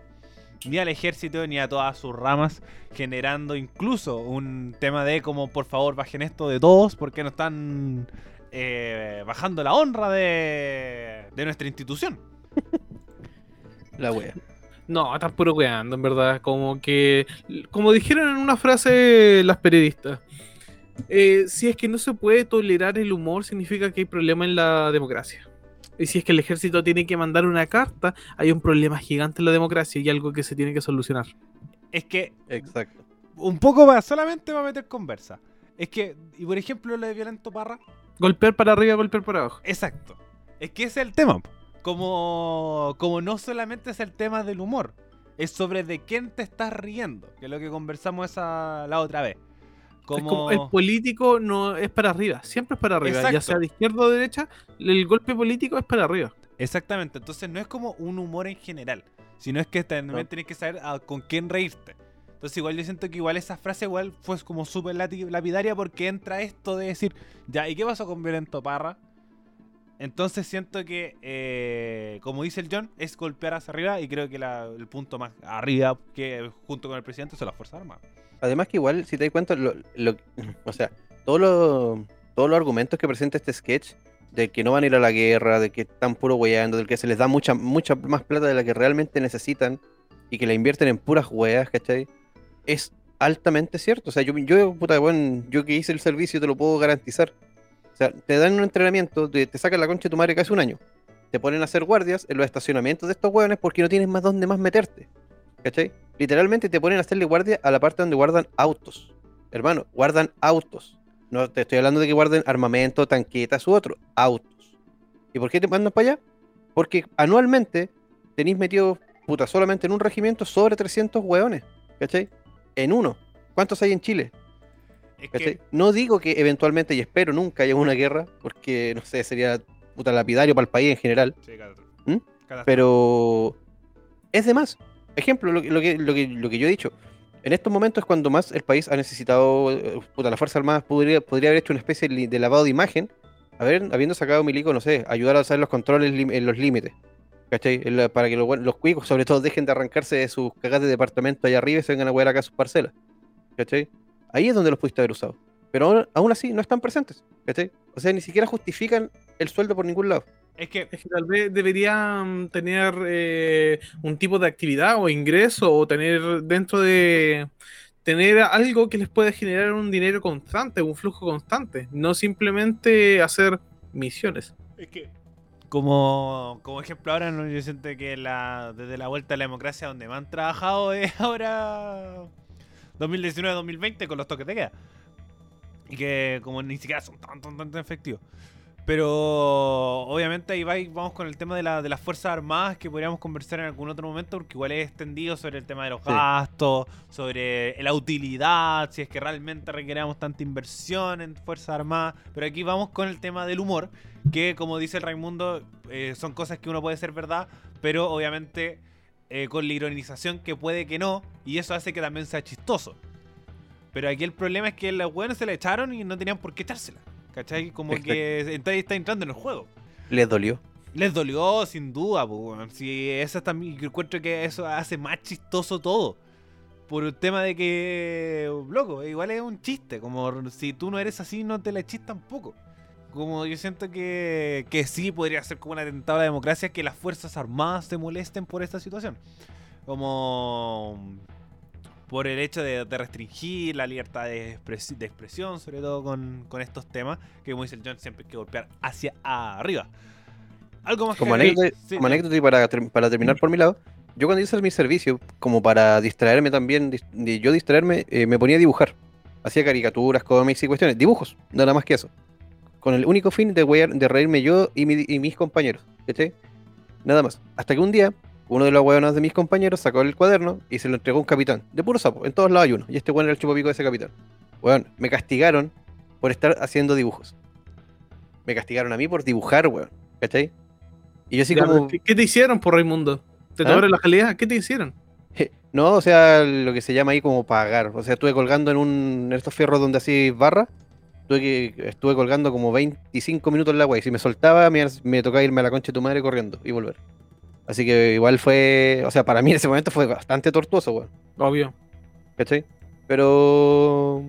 ni al ejército ni a todas sus ramas, generando incluso un tema de como por favor bajen esto de todos porque no están eh, bajando la honra de, de nuestra institución. La wea. No, están puro weando, en verdad. Como que, como dijeron en una frase las periodistas, eh, si es que no se puede tolerar el humor, significa que hay problema en la democracia. Y si es que el ejército tiene que mandar una carta, hay un problema gigante en la democracia y algo que se tiene que solucionar. Es que Exacto. un poco va, solamente va a meter conversa. Es que, y por ejemplo, lo de Violento Parra, Golpear para arriba, golpear para abajo. Exacto. Es que ese es el tema. Como, como no solamente es el tema del humor, es sobre de quién te estás riendo, que es lo que conversamos esa, la otra vez. Como, como el político no es para arriba, siempre es para arriba. Ya sea de izquierda o derecha, el golpe político es para arriba. Exactamente, entonces no es como un humor en general, sino es que también No. tienes que saber a- con quién reírte. Entonces igual yo siento que igual esa frase igual fue como súper lapidaria porque entra esto de decir, ya, ¿y qué pasó con Violento Parra? Entonces siento que, eh, como dice el John, es golpear hacia arriba y creo que la- el punto más arriba que junto con el presidente son las Fuerzas Armadas. Además que igual, si te das cuenta, lo, lo- o sea, todos los, todos los argumentos que presenta este sketch, de que no van a ir a la guerra, de que están puro weyando, del que se les da mucha, mucha más plata de la que realmente necesitan y que la invierten en puras weas, ¿cachai? Es altamente cierto. O sea, yo, yo, puta, bueno, yo que hice el servicio te lo puedo garantizar. O sea, te dan un entrenamiento, te, te sacan la concha de tu madre casi un año. Te ponen a hacer guardias en los estacionamientos de estos hueones porque no tienes más dónde más meterte. ¿Cachai? Literalmente te ponen a hacerle guardia a la parte donde guardan autos. Hermano, guardan autos. No te estoy hablando de que guarden armamento, tanquetas u otro. Autos. ¿Y por qué te mandan para allá? Porque anualmente tenéis metido, puta, solamente en un regimiento sobre 300 hueones. ¿Cachai? En uno. ¿Cuántos hay en Chile? ¿Cachai? No digo que eventualmente, y espero nunca haya una guerra, porque, no sé, sería puta lapidario para el país en general. Sí, catástrofe. ¿Mm? Pero es de más. Ejemplo, lo, lo que, lo, que, lo que yo he dicho. En estos momentos es cuando más el país ha necesitado, eh, puta, la Fuerza Armada podría, podría haber hecho una especie de lavado de imagen, haber, habiendo sacado milico, no sé, ayudar a hacer los controles en los límites. ¿Cachai? Para que los, cuicos, sobre todo, dejen de arrancarse de sus cagas de departamento allá arriba y se vengan a jugar acá a sus parcelas. ¿Cachai? Ahí es donde los pudiste haber usado. Pero aún, aún así no están presentes. ¿Cachai? O sea, ni siquiera justifican el sueldo por ningún lado. Es que, Es que tal vez deberían tener eh, un tipo de actividad o ingreso o tener dentro de tener algo que les pueda generar un dinero constante, un flujo constante, no simplemente hacer misiones. Es que como, como ejemplo ahora, ¿no? yo siento que la, desde la vuelta a la democracia donde más han trabajado es ahora 2019-2020 con los toques de queda. Y que como ni siquiera son tan, tan, tan efectivos. Pero obviamente ahí va- vamos con el tema de, la, de las Fuerzas Armadas que podríamos conversar en algún otro momento porque igual es extendido sobre el tema de los Sí. gastos, sobre la utilidad, si es que realmente requeríamos tanta inversión en Fuerzas Armadas. Pero aquí vamos con el tema del humor, que como dice el Raimundo, eh, son cosas que uno puede ser verdad, pero obviamente eh, con la ironización que puede que no, y eso hace que también sea chistoso. Pero aquí el problema es que los buenos se la echaron y no tenían por qué echársela. ¿Cachai? Como Exacto. que está, está entrando en el juego. Les dolió. Les dolió, sin duda, pues. Si eso también, yo encuentro que eso hace más chistoso todo. Por el tema de que, loco, igual es un chiste. Como si tú no eres así, no te la echís tampoco. Como yo siento que, que sí podría ser como un atentado a la democracia que las Fuerzas Armadas se molesten por esta situación. Como por el hecho de, de restringir la libertad de, expres- de expresión, sobre todo con, con estos temas, que como dice el John, siempre hay que golpear hacia arriba. Algo más Como que- anécdota, sí, como anécdota y para, para terminar por mi lado, yo cuando hice mi servicio, como para distraerme también, dis- de yo distraerme, eh, me ponía a dibujar. Hacía caricaturas, cómics y cuestiones, dibujos, nada más que eso. Con el único fin de, wear- de reírme yo y, mi- y mis compañeros, ¿cachai? Nada más. Hasta que un día, uno de los hueones de mis compañeros sacó el cuaderno y se lo entregó a un capitán. De puro sapo, en todos lados hay uno. Y este weón era el chupapico de ese capitán. Weón, me castigaron por estar haciendo dibujos. Me castigaron a mí por dibujar, weón. ¿Cachai? Y yo así Ya, como... ¿Qué, te hicieron por Raimundo? ¿Te ¿Ah? tomaron la calidad? ¿Qué te hicieron? No, o sea, lo que se llama ahí como pagar. O sea, estuve colgando en un en estos fierros donde así barra. Tuve que, estuve colgando como 25 minutos en el agua y si me soltaba me, me tocaba irme a la concha de tu madre corriendo y volver. Así que igual fue, o sea, para mí en ese momento fue bastante tortuoso, weón. Obvio. ¿Cachai? Pero...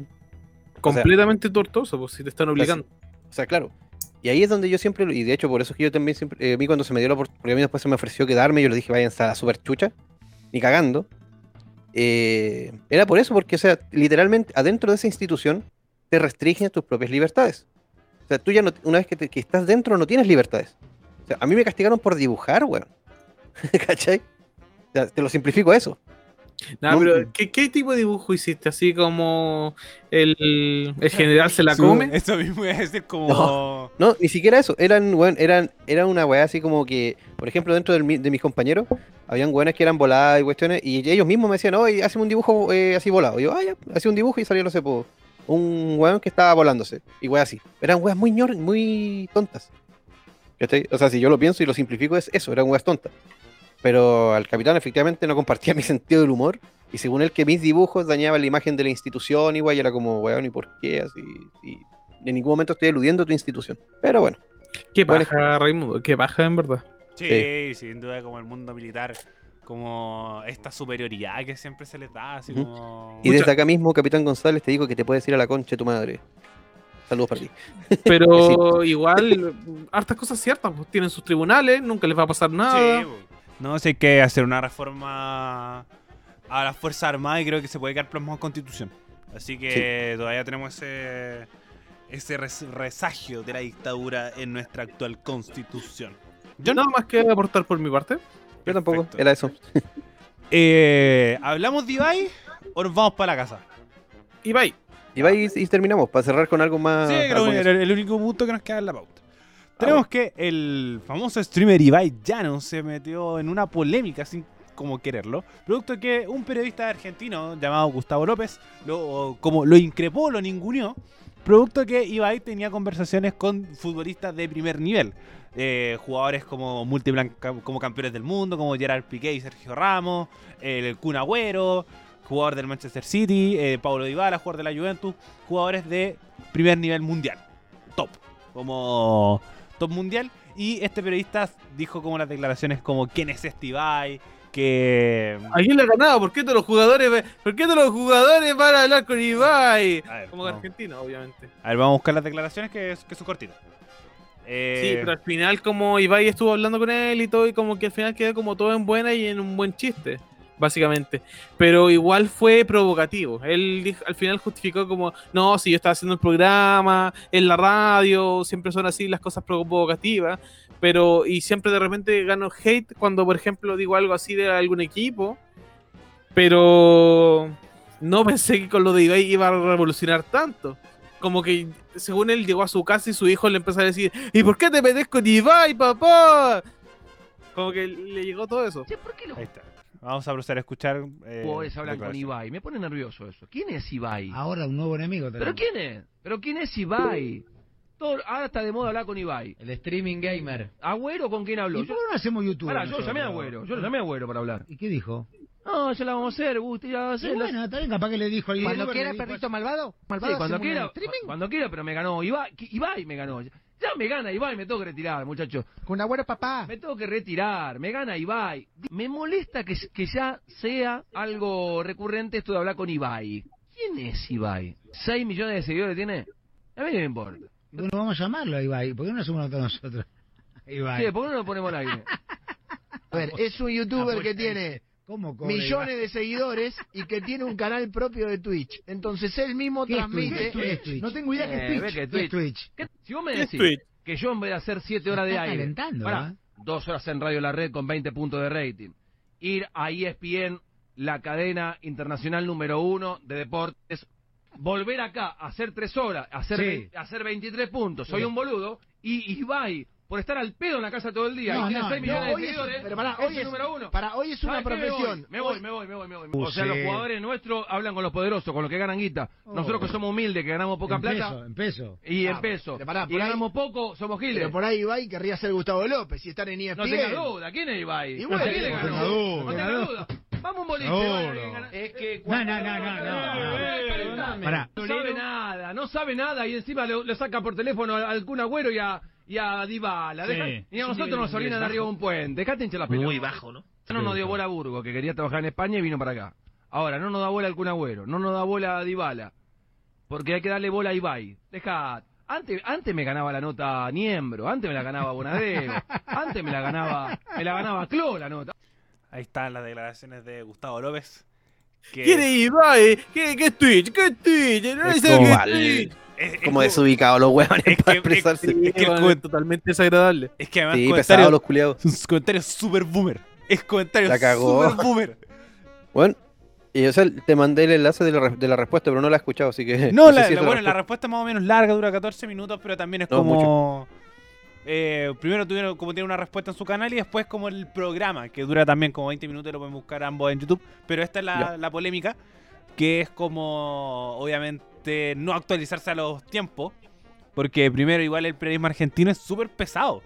Completamente tortoso, pues si te están obligando. O sea, claro. Y ahí es donde yo siempre, y de hecho por eso es que yo también siempre, eh, a mí cuando se me dio la oportunidad, porque a mí después se me ofreció quedarme, yo le dije, vayan a la super chucha, ni cagando. Eh, era por eso, porque, o sea, literalmente adentro de esa institución te restringen tus propias libertades. O sea, tú ya no, una vez que, te- que estás dentro no tienes libertades. O sea, a mí me castigaron por dibujar, weón. ¿Cachai? O sea, te lo simplifico a eso. Nah, No, pero ¿qué, qué tipo de dibujo hiciste? Así como el, el general se la come. Eso mismo iba a decir como. No, no, ni siquiera eso. Eran, weón, eran, era una weá así como que, por ejemplo, dentro mi- de mis compañeros, habían weones que eran voladas y cuestiones, y ellos mismos me decían, oye, hazme un dibujo eh, así volado. Y yo, ah, ya, hacía un dibujo y salió, no sé, po, un weón que estaba volándose. Y weá así. Eran weas muy ñor, muy tontas. ¿Cachai? O sea, si yo lo pienso y lo simplifico, es eso, eran weas tontas. Pero al capitán efectivamente no compartía mi sentido del humor. Y según él que mis dibujos dañaban la imagen de la institución, igual y era como, weón, ¿y por qué? Así, y en ningún momento estoy eludiendo tu institución. Pero bueno, Qué Bueno, baja, Raimundo, qué baja en verdad. Sí, sin duda, como el mundo militar, como esta superioridad que siempre se les da, así como. Y desde acá mismo, Capitán González, te digo que te puedes ir a la concha de tu madre. Saludos para ti. Pero igual, hartas cosas ciertas, pues tienen sus tribunales, nunca les va a pasar nada. Sí, po. No sé, hay que hacer una reforma a las Fuerzas Armadas y creo que se puede quedar plasmado en Constitución. Así que todavía tenemos ese, ese res- resagio de la dictadura en nuestra actual Constitución. Yo nada más que aportar por mi parte. Yo tampoco, era eso. Eh, ¿Hablamos de Ibai o nos vamos para la casa? Ibai. Ibai y, y terminamos, para cerrar con algo más. Sí, creo que era el único punto que nos queda en la pauta. Tenemos que el famoso streamer Ibai Llano se metió en una polémica sin como quererlo, producto que un periodista argentino llamado Gustavo López lo, como lo increpó, lo ninguneó, producto que Ibai tenía conversaciones con futbolistas de primer nivel, eh, jugadores como como campeones del mundo, como Gerard Piqué y Sergio Ramos, el Kun Agüero, jugador del Manchester City, eh, Paulo Dybala, jugador de la Juventus, jugadores de primer nivel mundial, top, como top mundial. Y este periodista dijo como las declaraciones como quién es este Ibai, que... ¿A quién le ha ganado? ¿Por qué todos los jugadores, por qué todos los jugadores van a hablar con Ibai? Como vamos. argentino, obviamente. A ver, vamos a buscar las declaraciones que, que son cortitas. Sí, Eh, pero al final como Ibai estuvo hablando con él y todo, y como que al final quedó como todo en buena y en un buen chiste, básicamente. Pero igual fue provocativo. Él dijo- al final justificó como, no, si yo estaba haciendo el programa, en la radio, siempre son así las cosas provocativas. Pero, y siempre de repente gano hate cuando, por ejemplo, digo algo así de algún equipo. Pero no pensé que con lo de Ibai iba a revolucionar tanto. Como que, según él, llegó a su casa y su hijo le empezó a decir, ¿y por qué te metes con Ibai, papá? Como que le llegó todo eso. Ahí está. Vamos a proceder a escuchar. eh, hablan con. Ibai. Me pone nervioso eso. ¿Quién es Ibai? Ahora un nuevo enemigo. ¿Pero quién es? ¿Pero quién es Ibai? Todo, ahora está de moda hablar con Ibai. El streaming gamer. ¿Agüero con quién habló? ¿Y por qué no hacemos YouTube? Pará, yo lo nosotros? llamé a Agüero. Yo lo llamé a Agüero para hablar. ¿Y qué dijo? No, ya la vamos a hacer, Gusti, ya la vamos a Y hacer. bueno, está bien, capaz que le dijo al Cuando youtuber, quiera, perrito malvado. Malvado Sí, cuando hacemos quiera, streaming. cuando quiera, pero me ganó Ibai. ¿Qué- Ibai me ganó. Ya me gana Ibai, me tengo que retirar, muchachos. Con Agüero papá. Me tengo que retirar, me gana Ibai. Me molesta que, que ya sea algo recurrente esto de hablar con Ibai. ¿Quién es Ibai? ¿6 millones de seguidores tiene? A mí no me importa. Bueno, vamos a llamarlo a Ibai. ¿Por qué no lo hacemos todos nosotros? Ibai. ¿Qué? ¿Por qué no lo ponemos al aire? A ver, es un youtuber que tiene ¿Cómo cobra millones de seguidores y que tiene un canal propio de Twitch. Entonces él mismo ¿Qué es transmite. Twitch? ¿Qué es Twitch? No tengo idea Eh, es que Twitch. ¿Qué es Twitch. Si vos me ¿Qué es decís Twitch? que yo en vez de hacer 7 horas de aire, ¿eh? dos horas en Radio La Red con 20 puntos de rating, ir a ESPN, la cadena internacional número uno de deportes, volver acá a hacer 3 horas, hacer, Sí. hacer 23 puntos, soy Sí. un boludo, y Ibai, por estar al pedo en la casa todo el día, No, y tiene no, 6 no, millones de hoy es- seguidores, pero pará, es hoy el es- número uno. pará, hoy es una profesión. Me voy, Hoy- me voy, me voy, me voy. Uh, o sea, los jugadores nuestros hablan con los poderosos, con los que ganan guita. Nosotros que somos humildes, que ganamos poca en plata, peso, en peso. y Ah, en peso. pero pará, y ahí- ganamos poco, somos giles. Pero por ahí Ibai querría ser Gustavo López y estar en E ESPN. No tengas duda, ¿quién es Ibai? Y bueno, ¿Quién le no ganó? tenga duda. No tengas duda. Vamos un boliche. Que gana- Es que No, no, no, no, no. no. No sabe nada, no sabe nada y encima le, le saca por teléfono al, al Kun Agüero y a, y a Dybala. Sí. Deja- y a nosotros nos orinan arriba de un puente. Dejate hinchar la pelota. Muy bajo, ¿no? No nos dio bola a Burgo, que quería trabajar en España y vino para acá. Ahora, no nos da bola al Kun Agüero, no nos da bola a Dybala. Porque hay que darle bola a Ibai. Deja... Antes, antes me ganaba la nota Niembro, antes me la ganaba Bonadeo, antes me la ganaba, me la ganaba Clo la nota. Ahí están las declaraciones de Gustavo López. que- ¿Quién es Ibai? ¿Qué, qué es Twitch? ¿Qué es Twitch? No Es como, qué es Twitch. es- es como desubicados los huevones es para que- expresarse. es que el Bueno, comen- es totalmente desagradable. Es que además Sí, los culiados. sus comentarios super boomer. Es comentarios La cagó. super boomer. Bueno, y o sea, te mandé el enlace de la, re- de la respuesta, pero no la he escuchado, así que. No, la, si la- es bueno, la respuesta. es más o menos larga, dura 14 minutos, pero también es No, como... eh, primero tuvieron como tiene una respuesta en su canal y después como el programa, que dura también como 20 minutos, lo pueden buscar ambos en YouTube. Pero esta es la, la polémica, que es como, obviamente, no actualizarse a los tiempos. Porque primero, igual el periodismo argentino es súper pesado.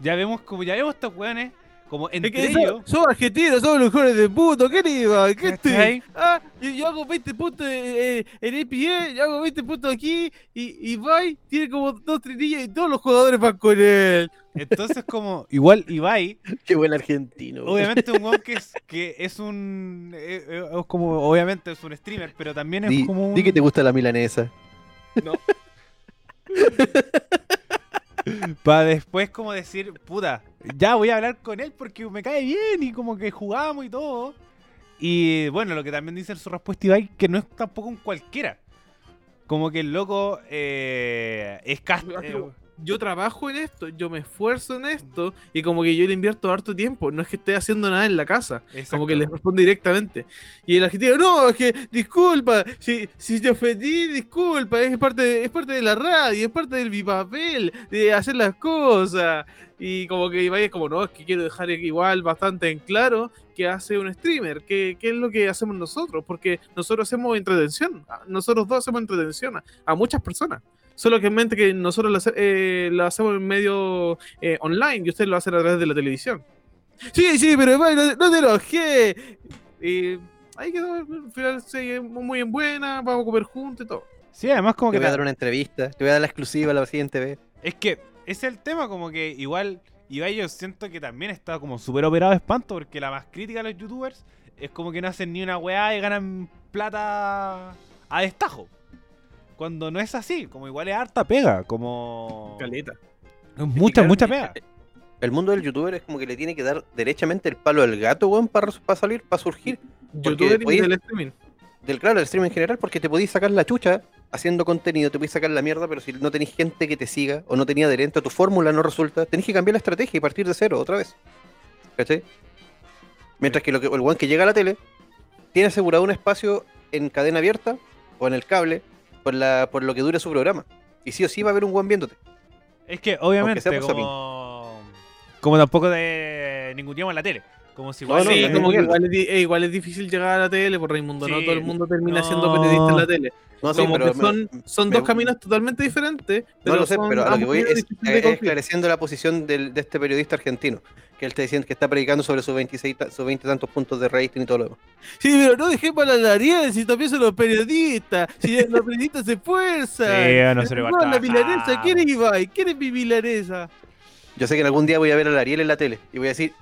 Ya vemos como ya vemos estos weones como Es entre que ellos. somos, somos argentinos, somos los mejores de puto, ¿qué iba? ¿Qué estoy? Ah, yo, yo hago 20 puntos eh, en EPA, yo hago 20 puntos aquí, y, y Vai tiene como dos trinillas y todos los jugadores van con él. Entonces, como, igual Ibai, Qué buen argentino. obviamente un que es, que es un. eh, eh, es como, obviamente es un streamer, pero también es Di, como un. di que te gusta la milanesa. Para después como decir, puta, ya voy a hablar con él porque me cae bien y como que jugamos y todo. Y bueno, lo que también dice en su respuesta Ibai, que no es tampoco un cualquiera. Como que el loco eh, es cast... eh, Yo trabajo en esto, yo me esfuerzo en esto, y como que yo le invierto harto tiempo, no es que esté haciendo nada en la casa, como que le respondo directamente. Y el argentino, no, es que, disculpa, si, si te ofendí, disculpa, es parte, de, es parte de la radio, es parte de mi papel, de hacer las cosas. Y como que Ibai es como, no, es que quiero dejar igual bastante en claro que hace un streamer, que, que es lo que hacemos nosotros, porque nosotros hacemos entretención, nosotros dos hacemos entretención a, a muchas personas. Solo que en mente que nosotros lo, hace- eh, lo hacemos en medio eh, online y ustedes lo hacen a través de la televisión. Sí, sí, pero Ibai, no, te enojes. Y ahí quedó, al final sigue muy en buena, vamos a comer juntos y todo. Sí, además como Te que... voy a dar una entrevista, te voy a dar la exclusiva la siguiente vez. Es que ese es el tema, como que igual Ibai yo siento que también está como súper operado de espanto porque la más crítica a los youtubers es como que no hacen ni una weá y ganan plata a destajo. Cuando no es así, como igual es harta pega, como... Caleta. Es mucha, mucha pega. El mundo del youtuber es como que le tiene que dar derechamente el palo al gato, weón, para, salir, para surgir. Youtuber podéis- del streaming. Del claro, del streaming en general, porque te podéis sacar la chucha haciendo contenido, te podéis sacar la mierda, pero si no tenéis gente que te siga o no tenía adherente a tu fórmula, no resulta, tenéis que cambiar la estrategia y partir de cero otra vez. ¿Cachai? Mientras que, lo que el weón que llega a la tele tiene asegurado un espacio en cadena abierta o en el cable por, la, por lo que dure su programa. Y sí o sí va a haber un weón viéndote. Es que obviamente como... Como tampoco de ninguneamos la tele. Como si igual... Sí, eh, como que igual es, di- eh, igual es difícil llegar a la tele por Raimundo, no Sí, todo el mundo termina no. siendo periodista en la tele. No, sí, como pero que me- son, me- dos caminos totalmente diferentes. No lo sé, son pero a lo que voy es, cumplir. esclareciendo la posición del- de este periodista argentino, que él está diciendo que está predicando sobre sus 26 ta- sus 20 tantos puntos de rating y todo lo demás. Sí, pero no dejé para la Ariel, si también son los periodistas, si los periodistas se esfuerzan. Sí, no se le va a No, la milanesa, ¿quién es Ibai? ¿Quién es mi milanesa? Yo sé que en algún día voy a ver a Ariel en la tele y voy a decir,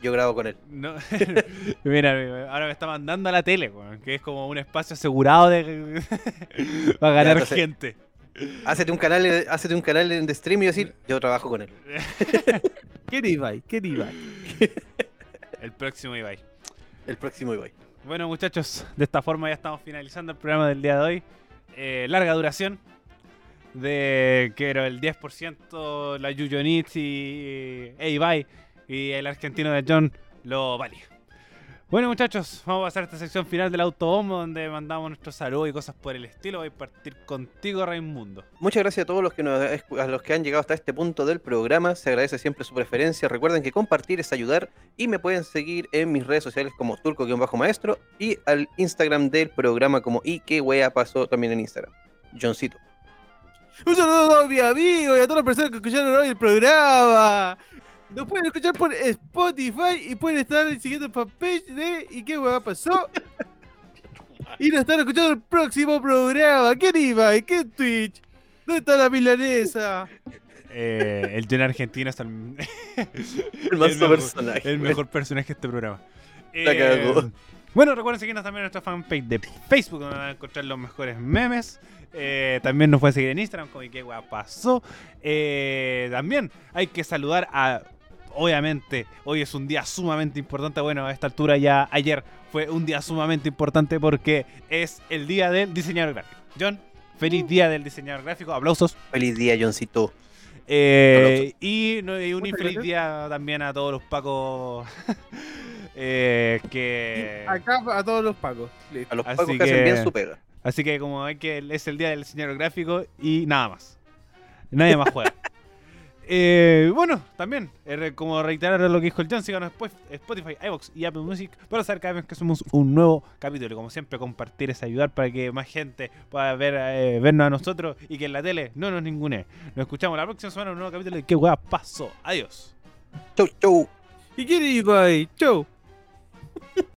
yo grabo con él. No. Mira, ahora me está mandando a la tele, weón, que es como un espacio asegurado de para ganar entonces- gente. Hácete un canal, hácete un canal en de stream y decir, yo trabajo con él. ¿Quién es Ibai? ¿Quién es Ibai? El próximo Ibai. El próximo Ibai. Bueno, muchachos, de esta forma ya estamos finalizando el programa del día de hoy. Eh, larga duración. De que era el 10% la Yuyonitz y e Ibai. Y el argentino de John lo valía. Bueno, muchachos, vamos a pasar a esta sección final del autobombo donde mandamos nuestros saludos y cosas por el estilo. Voy a partir contigo, Raimundo. Muchas gracias a todos los que, nos, a los que han llegado hasta este punto del programa. Se agradece siempre su preferencia. Recuerden que compartir es ayudar y me pueden seguir en mis redes sociales como turco-maestro y al Instagram del programa como y pasó también en Instagram. Johncito. Un saludo a todos mis amigos y a todas las personas que escucharon hoy el programa. Nos pueden escuchar por Spotify y pueden estar siguiendo el fanpage de ¿Y qué hueá pasó? Y nos están escuchando el próximo programa. ¿Quién iba? ¿Qué es Twitch? ¿Dónde está la milanesa? Eh, el John argentino es el, El más mejor, personaje, el mejor personaje de este programa. La Eh, bueno, recuerden seguirnos también en nuestra fanpage de Facebook, donde van a encontrar los mejores memes. Eh, también nos pueden seguir en Instagram, como qué guay pasó. Eh, también hay que saludar a. Obviamente, hoy es un día sumamente importante. Bueno, a esta altura ya ayer fue un día sumamente importante porque es el día del diseñador gráfico. John, feliz día del diseñador gráfico. Aplausos. Feliz día, Johncito. Eh, y, no- y un infeliz día también a todos los pacos eh, que... Acá a todos los. Listo. A los Así pacos que hacen bien su pega. Así que como hay que es el día del diseñador gráfico y nada más. Nadie más juega. Eh, bueno, también, eh, como reiterar lo que dijo el John, síganos después Spotify, iVoox y Apple Music para saber cada vez que hacemos un nuevo capítulo. Y como siempre, compartir es ayudar para que más gente pueda ver, eh, vernos a nosotros y que en la tele no nos ningune. Nos escuchamos la próxima semana en un nuevo capítulo de ¿Qué hueá pasó? Adiós. Chau, chau. ¿Y quién es Ibai? Chau.